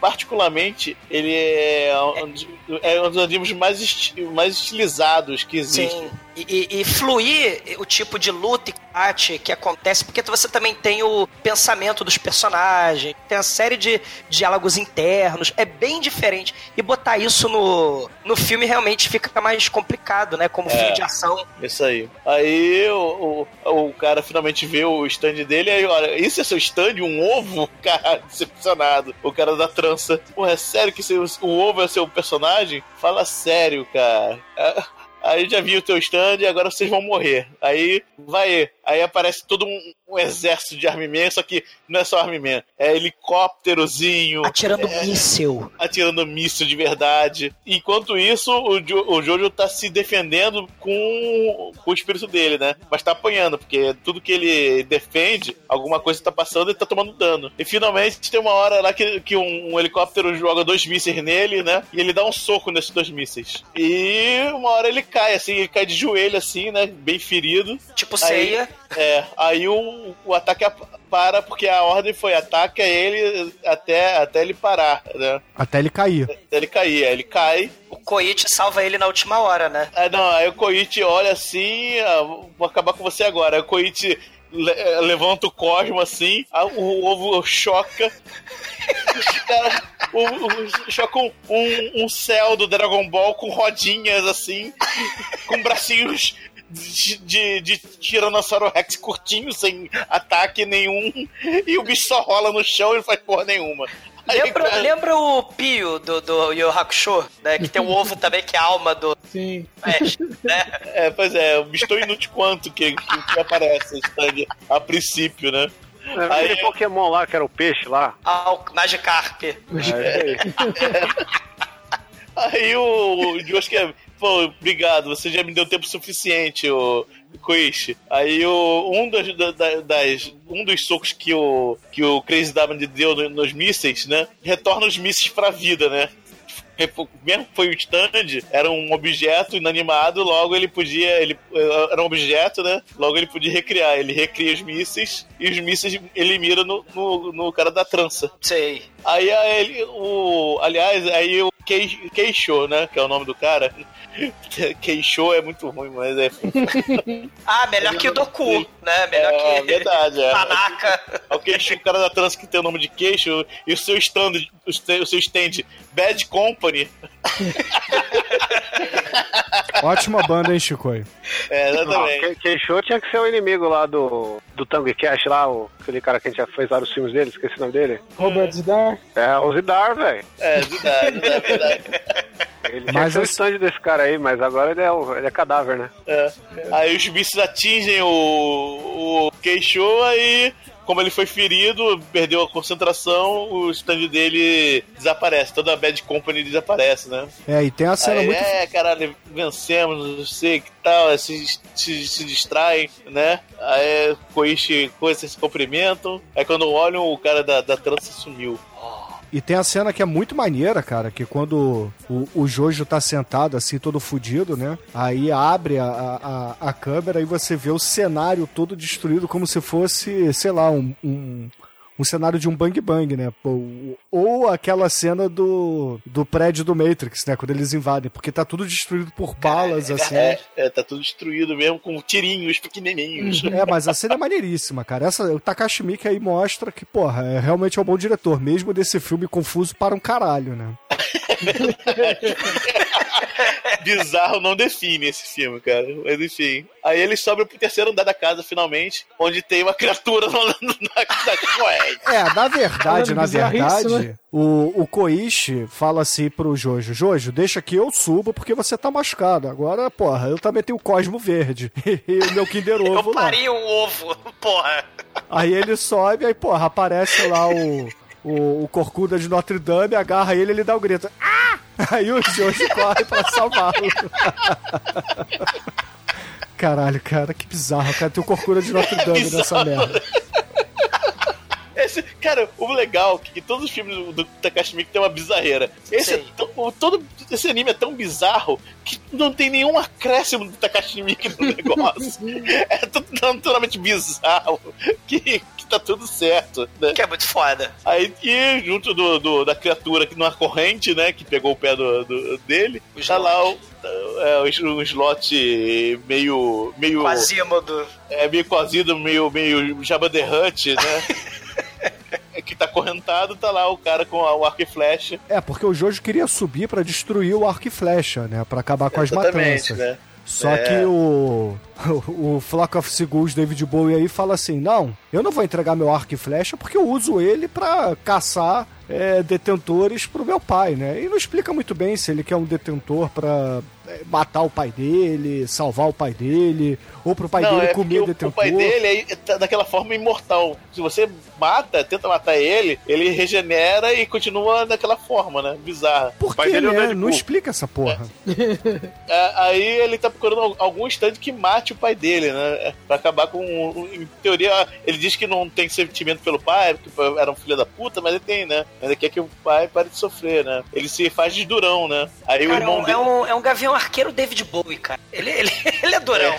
Particularmente, ele é um, dos- é um dos animes mais, esti- mais estilizados que existe. Sim. E, e- fluir o tipo de luta e combate que acontece, porque você também tem o pensamento dos personagens, tem a série de diálogos internos, é bem diferente. E botar isso no, no filme realmente fica mais complicado, né? Como filme de ação. Isso aí. Aí o, o, o cara finalmente vê o stand dele, aí olha, isso é seu stand? Um ovo? Cara, decepcionado. O cara da trança. Pô, é sério que seu, o ovo é seu personagem? Fala sério, cara. Ah, Aí já vi o teu stand e agora vocês vão morrer. Aí vai. Aí aparece todo um, um exército de Army-Man, só que não é só Army-Man. É helicópterozinho. Atirando é, míssil. atirando míssil de verdade. Enquanto isso, o, jo o Jojo tá se defendendo com, com o espírito dele, né? Mas tá apanhando, porque tudo que ele defende, alguma coisa tá passando e tá tomando dano. E finalmente tem uma hora lá que, que um, um helicóptero joga dois mísseis nele, né? E ele dá um soco nesses dois mísseis. E uma hora ele cai, assim, ele cai de joelho, assim, né? Bem ferido. Tipo ceia. É, aí o, o ataque para, porque a ordem foi ataque a ele até, até ele parar, né? Até ele cair. Até ele cair. Aí ele cai. O Koichi salva ele na última hora, né? Aí, não, aí o Koichi olha assim, ah, vou acabar com você agora. Aí o Koichi le- eh, levanta o cosmo assim, o ovo choca. O, o- choca um, um, um céu do Dragon Ball com rodinhas assim, com bracinhos de, de, de Tiranossauro Rex curtinho, sem ataque nenhum, e o bicho só rola no chão e não faz porra nenhuma. Aí, Lembra, cara, lembra o Pio do, do Yu Hakusho, né? Que tem o ovo também, que é a alma do Sim. Ash, né? É, pois é, o bicho tão inútil quanto que, que, que aparece stand a princípio, né? É, Aquele Pokémon lá, que era o peixe lá. Ah, o Magikarp. É, aí. Aí o, o Josuke, pô, obrigado, você já me deu tempo suficiente, o Koichi. Aí o, um, das, da- das, um dos socos que o, que o Crazy Diamond deu no- nos mísseis, né? Retorna os mísseis pra vida, né? Mesmo que foi o stand, era um objeto inanimado, logo ele podia. Ele, era um objeto, né? Logo ele podia recriar. Ele recria os mísseis e os mísseis ele mira no, no, no cara da trança. Sei. Aí ele, o. Aliás, aí o Kei- Keisho, né? Que é o nome do cara. Keisho é muito ruim, mas é. Ah, melhor que o Doku, né? Melhor É que verdade, é. Tanaka. É o Keisho, o cara da trans que tem o nome de Keisho e o seu stand, o seu stand Bad Company. Ótima banda, hein, Chicoio? É, Não, exatamente. Keisho tinha que ser o inimigo lá do, do Tango e Cash lá, o, aquele cara que a gente já fez vários filmes dele, esqueci o nome dele. Robert Zidar. É, o Zidar, velho. É, verdade, é verdade. Ele tinha Mas que ser o esse- stand desse cara aí, mas agora ele é, o- ele é cadáver, né? É. Aí os mísseis atingem o, o Keisho, aí, como ele foi ferido, perdeu a concentração, o stand dele desaparece. Toda a Bad Company desaparece, né? É, e tem a cena Aí, muito. É, caralho, vencemos, não sei que tal, aí se, se, se distraem, né? Aí Koichi coisas se cumprimentam. Aí quando olham, o cara da, da trança sumiu. E tem a cena que é muito maneira, cara, que quando o, o Jojo tá sentado assim, todo fudido, né? Aí abre a, a, a câmera e você vê o cenário todo destruído como se fosse, sei lá, um, um, um cenário de um bang bang, né? Pô, Ou aquela cena do, do prédio do Matrix, né? Quando eles invadem, porque tá tudo destruído por balas, assim. É, é, tá tudo destruído mesmo, com tirinhos pequenininhos. É, mas a cena é maneiríssima, cara. Essa, o Takashi Miike aí mostra que, porra, é, realmente é um bom diretor, mesmo desse filme confuso para um caralho, né? Bizarro não define esse filme, cara. Mas enfim. Aí eles sobem pro terceiro andar da casa, finalmente, onde tem uma criatura na, na, na cueca. É, na verdade, na bizarrice, verdade, né? o, o Koichi fala assim pro Jojo, Jojo, deixa que eu subo porque você tá machucado. Agora, porra, eu também tenho o Cosmo Verde e o meu Kinder Eu Ovo lá. parei um ovo, porra. Aí ele sobe, aí, porra, aparece lá o, o, o Corcunda de Notre Dame, agarra ele ele dá o grito. Ah! Aí o Jojo corre pra salvá-lo. Caralho, cara, que bizarro, cara. Tem o Corcunda de Notre Dame nessa Bizarro. merda. Cara, o legal é que todos os filmes do, Takashi Miike tem uma bizarreira. Esse, é tão, todo, esse anime é tão bizarro que não tem nenhum acréscimo do Takashi Miike no negócio. é tudo naturalmente bizarro que, que tá tudo certo, né? Que é muito foda. Aí, e junto do, do- da criatura que numa corrente, né, que pegou o pé do, do- dele, O tá lá o, é, um, slot meio. meio Quasimodo. é, meio cozido, meio, meio Jabba the Hutt, né? que tá correntado, tá lá o cara com a- o arco e flecha. É, porque o Jojo queria subir pra destruir o arco e flecha, né? Pra acabar com as Exatamente, matanças. né? Só É. que o, o Flock of Seagulls, David Bowie aí, fala assim: não, eu não vou entregar meu arco e flecha porque eu uso ele pra caçar é, detentores pro meu pai, né? E não explica muito bem se ele quer um detentor pra é, matar o pai dele, salvar o pai dele, ou pro pai Não, dele é comer o, detentor. o pai dele é, tá daquela forma imortal. Se você mata, tenta matar ele, ele regenera e continua daquela forma, né? Bizarra. Por que, né? Não explica essa porra. É, aí ele tá procurando al- algum stand que mate o pai dele, né? É, Pra acabar com. Em teoria, ele diz que não tem sentimento pelo pai, porque era um filho da puta, mas ele tem, né? Ele quer que o pai pare de sofrer, né? Ele se faz de durão, né? Aí o Cara, é irmão um, dele. é, um, é um gavião arqueiro David Bowie, cara. Ele, ele, ele é durão.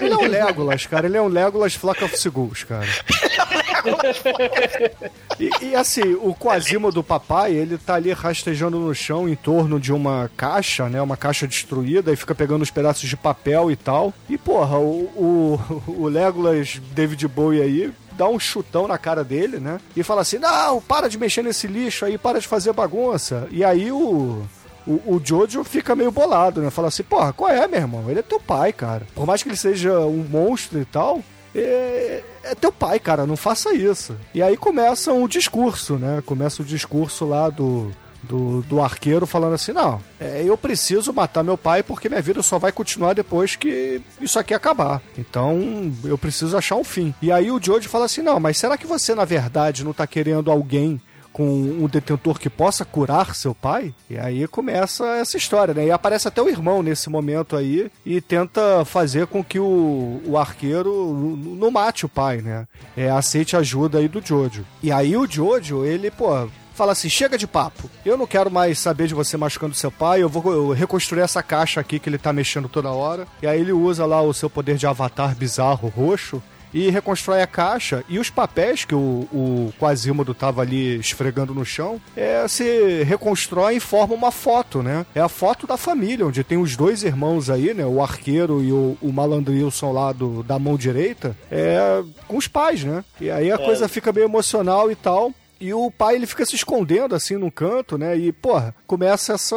Ele é um Legolas, cara. Ele é um Legolas Flock of Seagulls, cara. E, e, assim, o Quasimo do papai, ele tá ali rastejando no chão em torno de uma caixa, né? Uma caixa destruída, e fica pegando os pedaços de papel e tal. E, porra, o, o, o Legolas David Bowie aí dá um chutão na cara dele, né? E fala assim: não, para de mexer nesse lixo aí, para de fazer bagunça. E aí o. O, o Jojo fica meio bolado, né? Fala assim, porra, qual é, meu irmão? Ele é teu pai, cara. Por mais que ele seja um monstro e tal, é, é teu pai, cara, não faça isso. E aí começa o discurso, né? Começa o discurso lá do, do, do arqueiro falando assim: não, é, eu preciso matar meu pai porque minha vida só vai continuar depois que isso aqui acabar. Então eu preciso achar um fim. E aí o Jojo fala assim: não, mas será que você na verdade não tá querendo alguém com um detentor que possa curar seu pai? E aí começa essa história, né? E aparece até o irmão nesse momento aí e tenta fazer com que o, o arqueiro não mate o pai, né? É, aceite a ajuda aí do Jojo. E aí o Jojo, ele, pô, fala assim: chega de papo. Eu não quero mais saber de você machucando seu pai. Eu vou reconstruir essa caixa aqui que ele tá mexendo toda hora. E aí ele usa lá o seu poder de avatar bizarro roxo. E reconstrói a caixa e os papéis que o, o Quasimodo tava ali esfregando no chão é, se reconstrói e forma uma foto, né? É a foto da família, onde tem os dois irmãos aí, né? O arqueiro e o, o malandrilson lá do, da mão direita, é, com os pais, né? E aí a É. coisa fica meio emocional e tal. E o pai ele fica se escondendo assim num canto, né? E, porra, começa essa,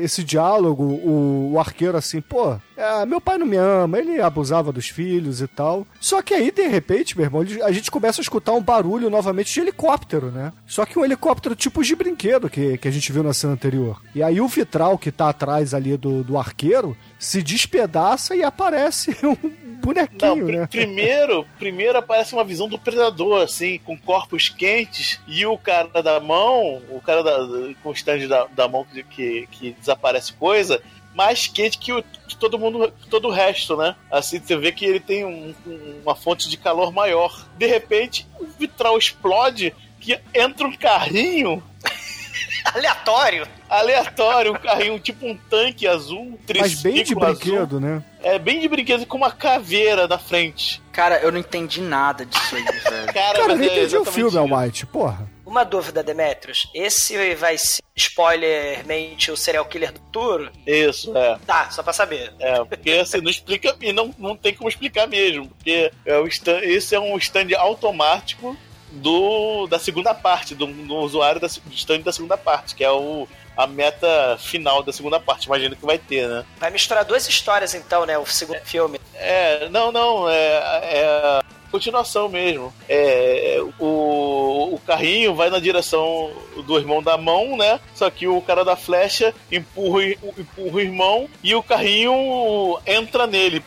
esse diálogo, o, o arqueiro assim, pô, é, meu pai não me ama, ele abusava dos filhos e tal. Só que aí, de repente, meu irmão, a gente começa a escutar um barulho novamente de helicóptero, né? Só que um helicóptero tipo de brinquedo que, que a gente viu na cena anterior. E aí o vitral que tá atrás ali do, do arqueiro se despedaça e aparece um bonequinho, Não, pri- né? primeiro, primeiro aparece uma visão do predador, assim, com corpos quentes, e o cara da mão, o cara da, com o stand da, da mão que, que, que desaparece coisa, mais quente que, o, que todo mundo, que todo o resto, né? Assim, você vê que ele tem um- um- uma fonte de calor maior. De repente, o vitral explode, que entra um carrinho Aleatório. aleatório, um carrinho tipo um tanque azul, Mas bem de triciclo azul. brinquedo, né? É bem de brinquedo com uma caveira na frente. Cara, eu não entendi nada disso aí, velho. Cara, Cara, eu não é entendi o exatamente filme, isso. Almighty, porra. Uma dúvida, Demetrius. Esse vai ser, spoilermente, o serial killer do futuro? Isso, é. Tá, só pra saber. É, porque assim, não explica e não, não tem como explicar mesmo. Porque é o stand, esse é um stand automático do, da segunda parte, do, do usuário da, do stand da segunda parte, que é o, a meta final da segunda parte. Imagino que vai ter, né? Vai misturar duas histórias, então, né? O segundo filme. É, não, não, é, é continuação mesmo. É, o, o carrinho vai na direção do irmão da mão, né? Só que o cara da flecha empurra, o- empurra o irmão e o carrinho entra nele.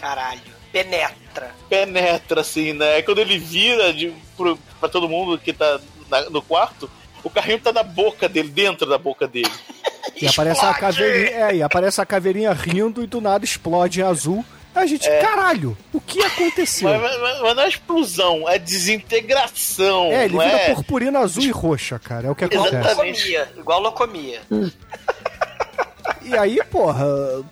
Caralho. Penetra. Penetra, assim, né? Quando ele vira de, pro, pra todo mundo que tá na- no quarto, o carrinho tá na boca dele, dentro da boca dele. E aparece a caveirinha, é, e aparece a caveirinha rindo e do nada explode em azul. A gente, caralho, o que aconteceu? Mas, mas- mas não é explosão, é desintegração. é, ele não vira é? purpurina azul e roxa, cara. É o que Igual acontece. Exatamente. locomia. Igual locomia. E aí, porra,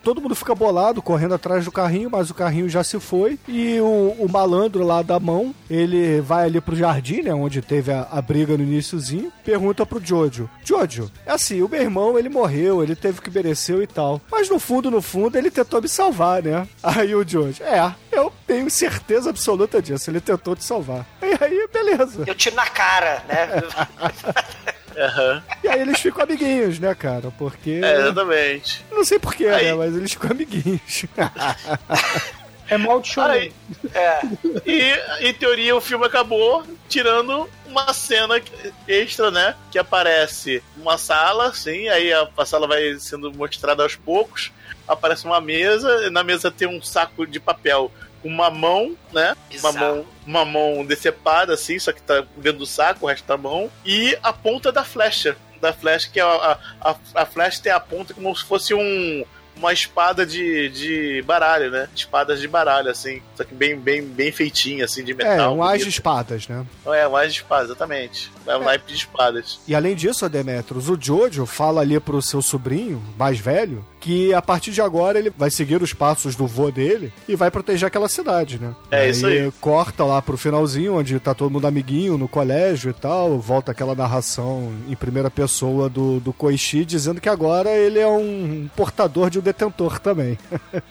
todo mundo fica bolado, correndo atrás do carrinho, mas o carrinho já se foi. E o, o malandro lá da mão, ele vai ali pro jardim, né? Onde teve a, a briga no iníciozinho, pergunta pro Jojo: Jojo, é assim, o meu irmão, ele morreu, ele teve que mereceu e tal. Mas no fundo, no fundo, ele tentou me salvar, né? Aí o Jojo, é, eu tenho certeza absoluta disso, ele tentou te salvar. E aí, beleza. Eu tiro na cara, né? Aham. E aí eles ficam amiguinhos, né, cara? Porque. É, exatamente. Não sei porquê, né? Aí- Mas eles ficam amiguinhos. É mal. Aí, É. e em teoria o filme acabou tirando uma cena extra, né? Que aparece uma sala, assim, aí a, a sala vai sendo mostrada aos poucos. Aparece uma mesa, e na mesa tem um saco de papel uma mão, né? Uma mão, uma mão decepada, assim, só que tá dentro do saco, o resto da mão. E a ponta da flecha. Da flecha, que é a, a, a, a flecha tem a ponta como se fosse um. Uma espada de, de baralho, né? Espadas de baralho, assim. Só que bem, bem, bem feitinha, assim, de É, metal. um as de espadas, né? É, um as de espadas, exatamente. É um naipe de espadas. E além disso, Demetros, o Jojo fala ali pro seu sobrinho, mais velho, que a partir de agora ele vai seguir os passos do vô dele e vai proteger aquela cidade, né? É, isso aí. corta lá pro finalzinho, onde tá todo mundo amiguinho no colégio e tal, volta aquela narração em primeira pessoa do, do Koichi, dizendo que agora ele é um portador de um detentor também.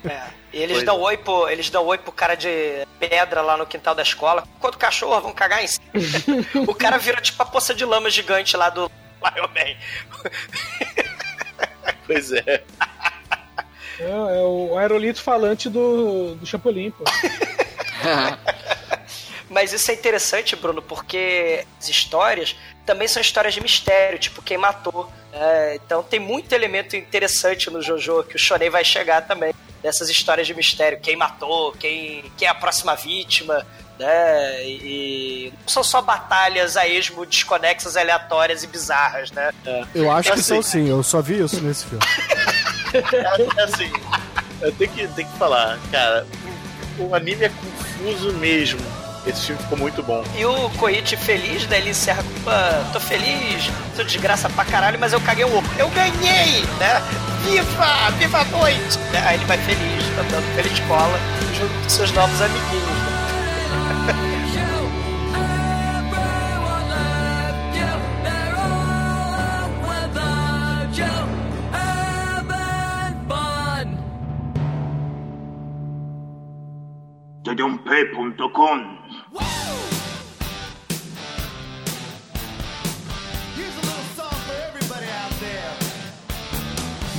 É. E eles Pois dão, oi pro, eles dão oi pro cara de pedra lá no quintal da escola. Quanto cachorro, vão cagar em cima. o cara vira tipo a poça de lama gigante lá do Lion Man. Pois é. É, é o aerolito falante do, do Chapolin, pô. Mas isso é interessante, Bruno, porque as histórias também são histórias de mistério, tipo quem matou. É, então tem muito elemento interessante no JoJo que o Shonen vai chegar também. Dessas histórias de mistério, quem matou, quem, quem é a próxima vítima, né? E, não são só batalhas a esmo desconexas, aleatórias e bizarras, né? Eu acho que Assim. são sim, eu só vi isso nesse filme. É assim, eu tenho que, tenho que falar, cara, o anime é confuso mesmo. Esse filme ficou muito bom. E o Koichi feliz, né? Ele encerra com "Ah, tô feliz, tô desgraça pra caralho, mas eu caguei o ovo. Eu ganhei, né? Viva! Viva a noite! Né? Aí ele vai feliz, andando pela escola, junto com seus novos amiguinhos. né?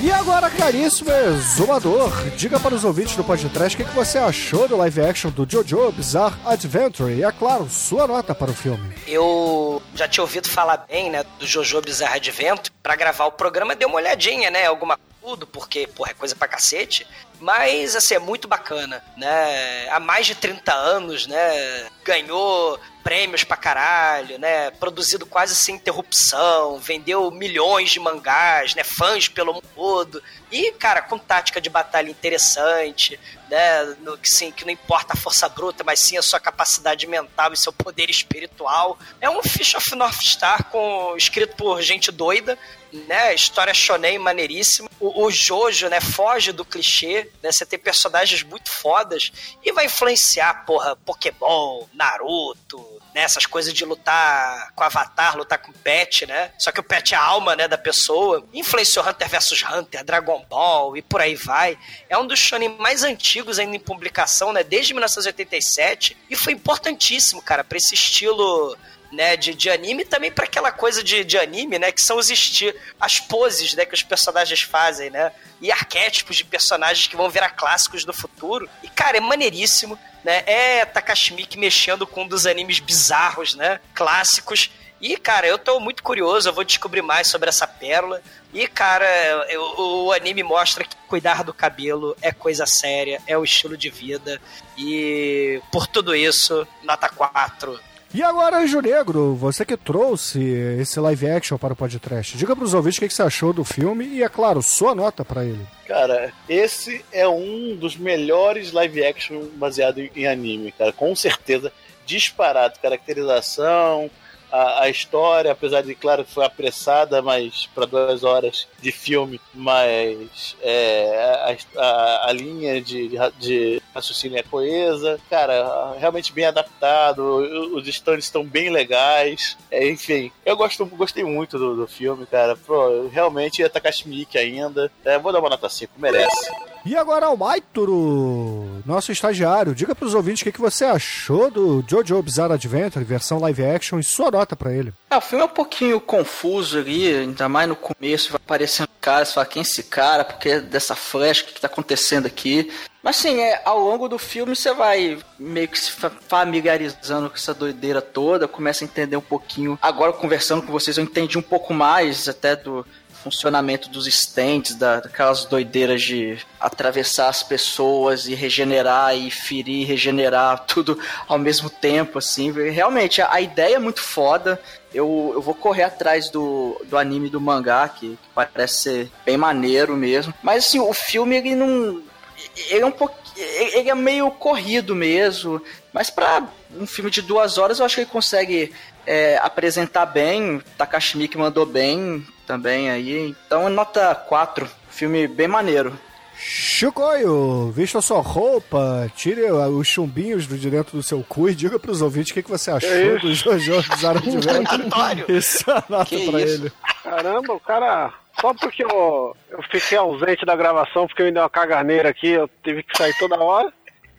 E agora, caríssimo exumador, diga para os ouvintes do podcast o que, que você achou do live action do JoJo Bizarre Adventure e, é claro, sua nota para o filme. Eu já tinha ouvido falar bem, né, do Jojo Bizarre Adventure. Pra gravar o programa, dei uma olhadinha, né, alguma tudo, porque, porra, é coisa pra cacete. Mas, assim, é muito bacana, né? Há mais de 30 anos, né? Ganhou prêmios pra caralho, né? Produzido quase sem interrupção, vendeu milhões de mangás, né? Fãs pelo mundo todo. E, cara, com tática de batalha interessante, né? No, que, sim, que não importa a força bruta, mas sim a sua capacidade mental e seu poder espiritual. É um Fish of North Star com, escrito por gente doida, né? História shonen maneiríssima. O, o Jojo, né? Foge do clichê, né? Você tem personagens muito fodas e vai influenciar, porra, Pokémon, Naruto, né? Essas coisas de lutar com Avatar, lutar com Pet, né? Só que o Pet é a alma, né, da pessoa. Influenciou Hunter vs Hunter, Dragon Ball e por aí vai. É um dos shonen mais antigos ainda em publicação, né? Desde 1987 e foi importantíssimo, cara, para esse estilo né, de, de anime também para aquela coisa de, de anime, né, que são os esti as poses, né, que os personagens fazem, né, e arquétipos de personagens que vão virar clássicos no futuro. E cara, é maneiríssimo, né? É Takashi mexendo com um dos animes bizarros, né, clássicos. E, cara, eu tô muito curioso, eu vou descobrir mais sobre essa pérola. E, cara, eu- o anime mostra que cuidar do cabelo é coisa séria, é o estilo de vida. E por tudo isso, nota 4. E agora, Anjo Negro, você que trouxe esse live action para o podcast, diga para os ouvintes o que, você achou do filme e, é claro, sua nota para ele. Cara, esse é um dos melhores live action baseado em anime, cara. Com certeza, disparado. Caracterização, a, a história, apesar de, claro, que foi apressada, mas para duas horas de filme, mas é, a, a, a linha de, de, raciocínio é coesa, cara, realmente bem adaptado, os stories estão bem legais, é, enfim, eu gosto, gostei muito do, do filme, cara, Pô, realmente é Takashi ainda, é, vou dar uma nota 5, merece. E agora o Maituro, nosso estagiário. Diga pros ouvintes o que, você achou do Jojo Bizarre Adventure, versão live action, e sua nota pra ele. É, o filme é um pouquinho confuso ali, ainda mais no começo, vai aparecendo cara, você fala, quem é esse cara? Porque é dessa flecha, o que, que tá acontecendo aqui? Mas assim, é, ao longo do filme você vai meio que se fa- familiarizando com essa doideira toda, começa a entender um pouquinho. Agora, conversando com vocês, eu entendi um pouco mais até do funcionamento dos stands, da, daquelas doideiras de atravessar as pessoas e regenerar e ferir, regenerar tudo ao mesmo tempo, assim. Realmente, a, a ideia é muito foda. Eu, eu vou correr atrás do, do anime do mangá, que, que parece ser bem maneiro mesmo. Mas assim, o filme ele não. Ele é um pouco. Ele é meio corrido mesmo. Mas pra um filme de duas horas eu acho que ele consegue é, apresentar bem. Takashi Miike mandou bem também aí. Então nota 4. Filme bem maneiro. Chicoio, vista sua roupa, tire os chumbinhos do de dentro do seu cu e diga pros ouvintes o que, que você achou Que do Jojo Bizarre Adventure. Isso é a nota Que pra isso? ele. Caramba, o cara. Só porque eu, eu fiquei ausente da gravação, porque eu me dei uma caganeira aqui, eu tive que sair toda hora.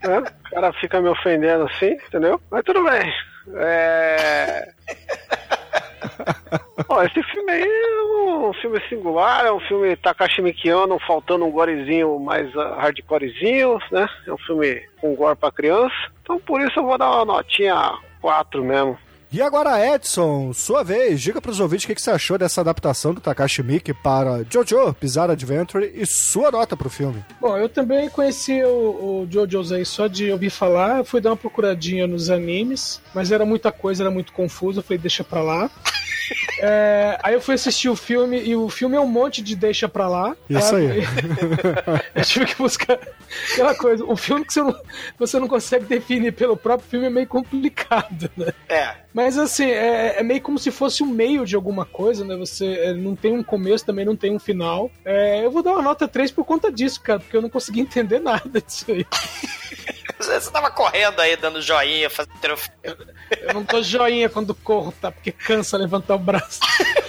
Né? O cara fica me ofendendo assim, entendeu? Mas tudo bem. É. Ó, esse filme aí é um filme singular, é um filme Takashi Mikiano, faltando um gorezinho mais ah, hardcorezinho, né? É um filme com gore pra criança. Então por isso eu vou dar uma notinha 4 mesmo. E agora, Edson, sua vez, diga pros ouvintes o que, que você achou dessa adaptação do Takashi Miike para Jojo Bizarre Adventure e sua nota pro filme. Bom, eu também conheci o, o Jojo's aí só de ouvir falar, fui dar uma procuradinha nos animes, mas era muita coisa, era muito confuso, eu falei, deixa pra lá. É, aí eu fui assistir o filme e o filme é um monte de deixa pra lá. Isso tá? aí. Eu tive que buscar aquela coisa. Um filme que você não, você não consegue definir pelo próprio filme é meio complicado, né? É. Mas assim, é, é meio como se fosse o meio de alguma coisa, né? Você é, não tem um começo, também não tem um final. É, eu vou dar uma nota 3 por conta disso, cara, porque eu não consegui entender nada disso aí. Você tava correndo aí, dando joinha, fazendo. Eu não tô joinha quando corro, tá? Porque cansa levantar o braço.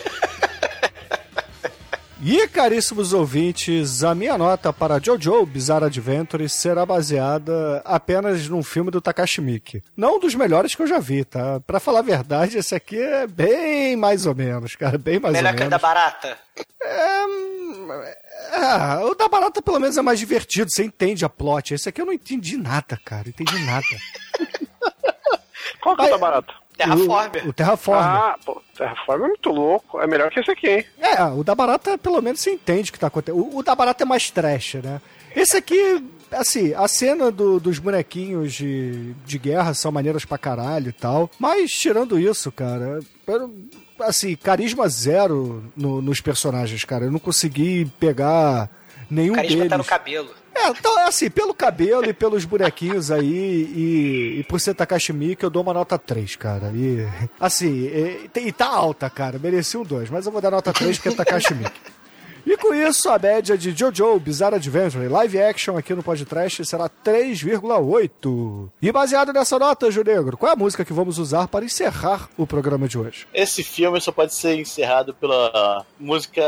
E, caríssimos ouvintes, a minha nota para Jojo Bizarre Adventure será baseada apenas num filme do Takashi Miike. Não um dos melhores que eu já vi, tá? Pra falar a verdade, esse aqui é bem mais ou menos, cara, bem mais Melhor ou que a menos. da barata. Ah, o da barata pelo menos é mais divertido, você entende a plot. Esse aqui eu não entendi nada, cara, entendi nada. Qual que é o da barata? O, o Terraformer. Ah, pô, Terraformer é muito louco. É melhor que esse aqui, hein? É, o da barata pelo menos você entende o que tá acontecendo. O, o da barata é mais trash, né? Esse aqui, assim, a cena do- dos bonequinhos de, de guerra são maneiras pra caralho e tal. Mas tirando isso, cara, eu- assim, carisma zero no- nos personagens, cara. Eu não consegui pegar nenhum O carisma deles. tá no cabelo. É, então, é assim, pelo cabelo e pelos bonequinhos aí, e, e por ser Takashi Miike, eu dou uma nota 3, cara. E, assim, e, e tá alta, cara, mereci um 2, mas eu vou dar nota 3 porque é Takashi Miike. E com isso, a média de Jojo Bizarre Adventure live action aqui no podcast será 3,8. E baseado nessa nota, Ju Negro, qual é a música que vamos usar para encerrar o programa de hoje? Esse filme só pode ser encerrado pela música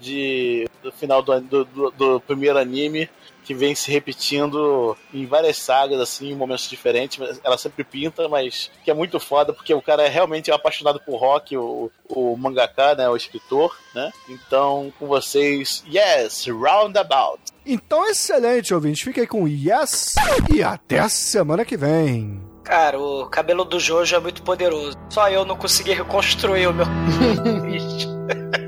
de, do final do, do- do primeiro anime, que vem se repetindo em várias sagas, assim, em momentos diferentes. mas Ela sempre pinta, mas que é muito foda, porque o cara é realmente apaixonado por rock, o, o mangaka, né, o escritor, né? Então, com vocês, Yes, Roundabout. Então, excelente, ouvinte. Fique aí com Yes e até a semana que vem. Cara, o cabelo do Jojo é muito poderoso. Só eu não consegui reconstruir o meu.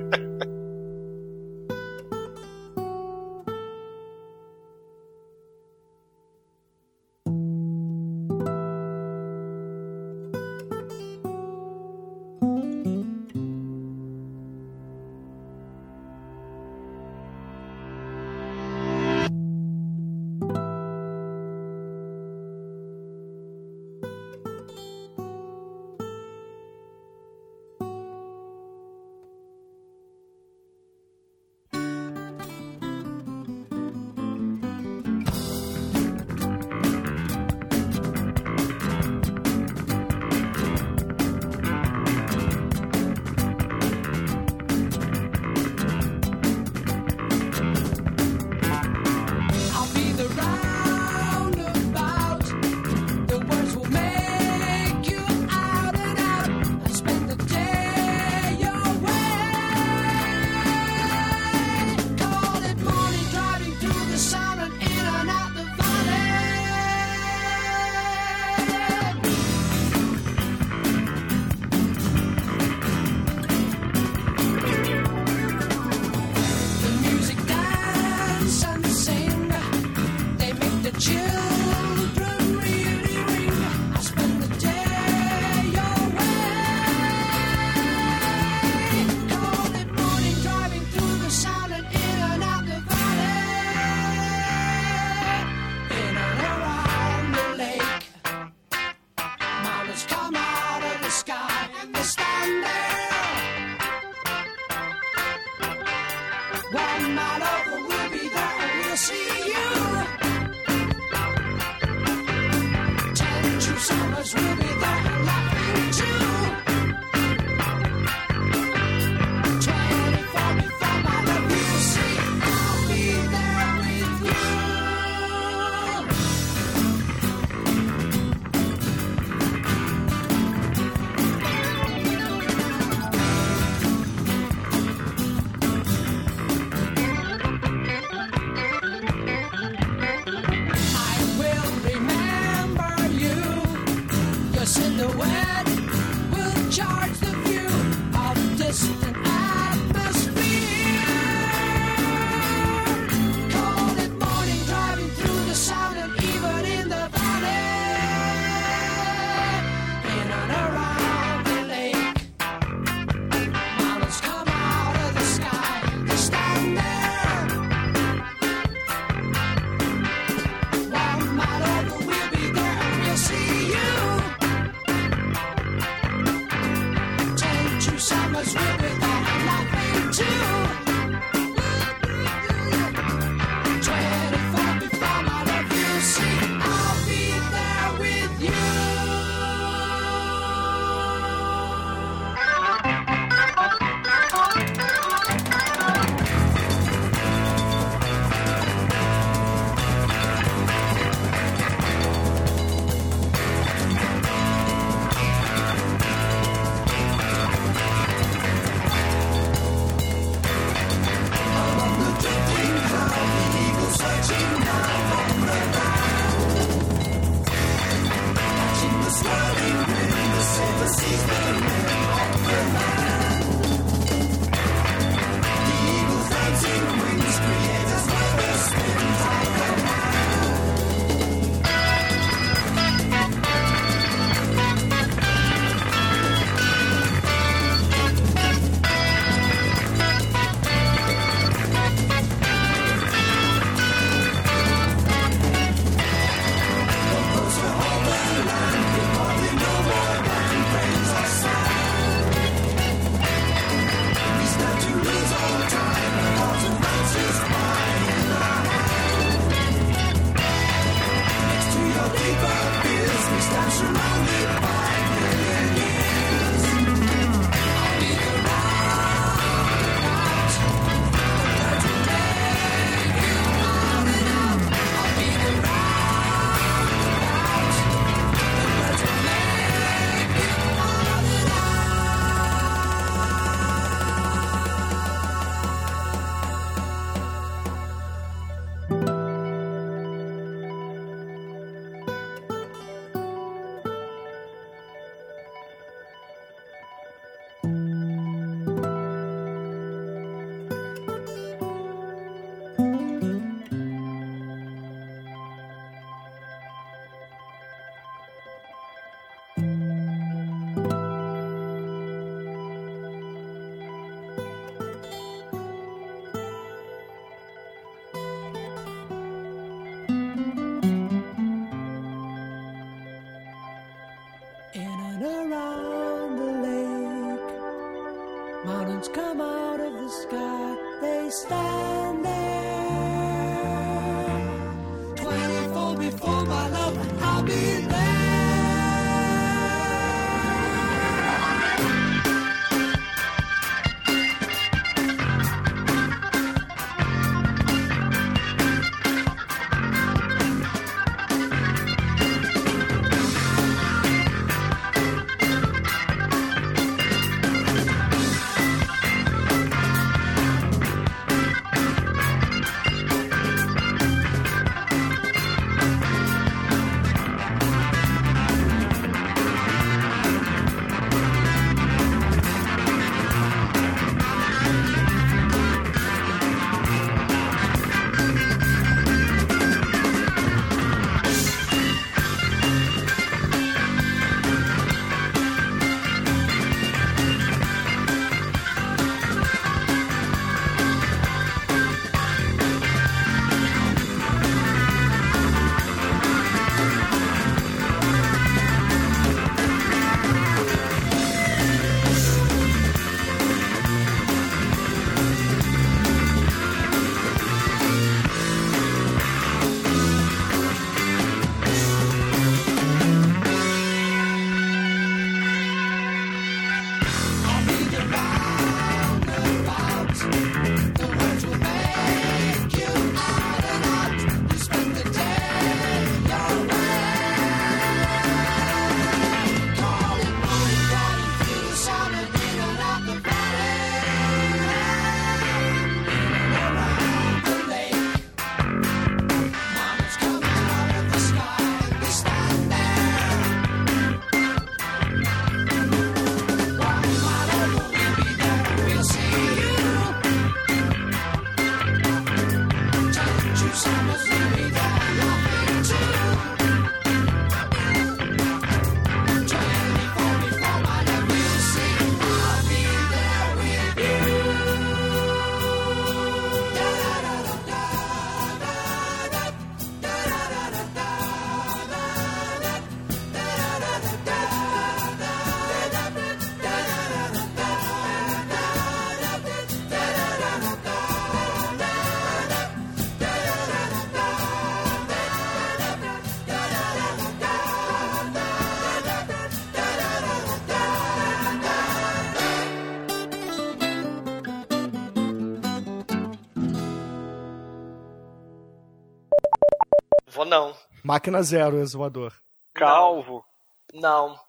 Máquina zero, exumador. Calvo. Não.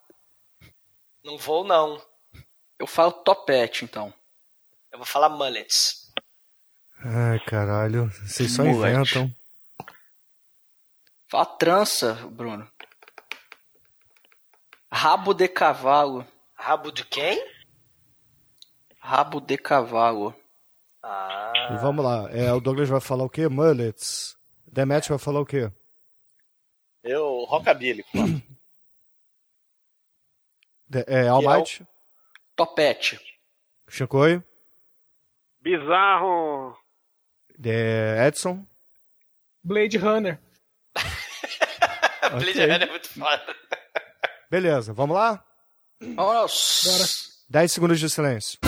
Não vou, não. Eu falo topete, então. Eu vou falar mullets. Ai, caralho. Vocês só Mullet. inventam. Fala trança, Bruno. Rabo de cavalo. Rabo de quem? Rabo de cavalo. Ah. E vamos lá. É, o Douglas vai falar o quê? Mullets. Demet vai falar o quê? Eu, rockabilly. claro. De, é, Almighty. Topete. Chicoio. Bizarro. De, Edson. Blade Runner. Blade. Runner é muito foda. Beleza, vamos lá? Vamos. 10 segundos de silêncio.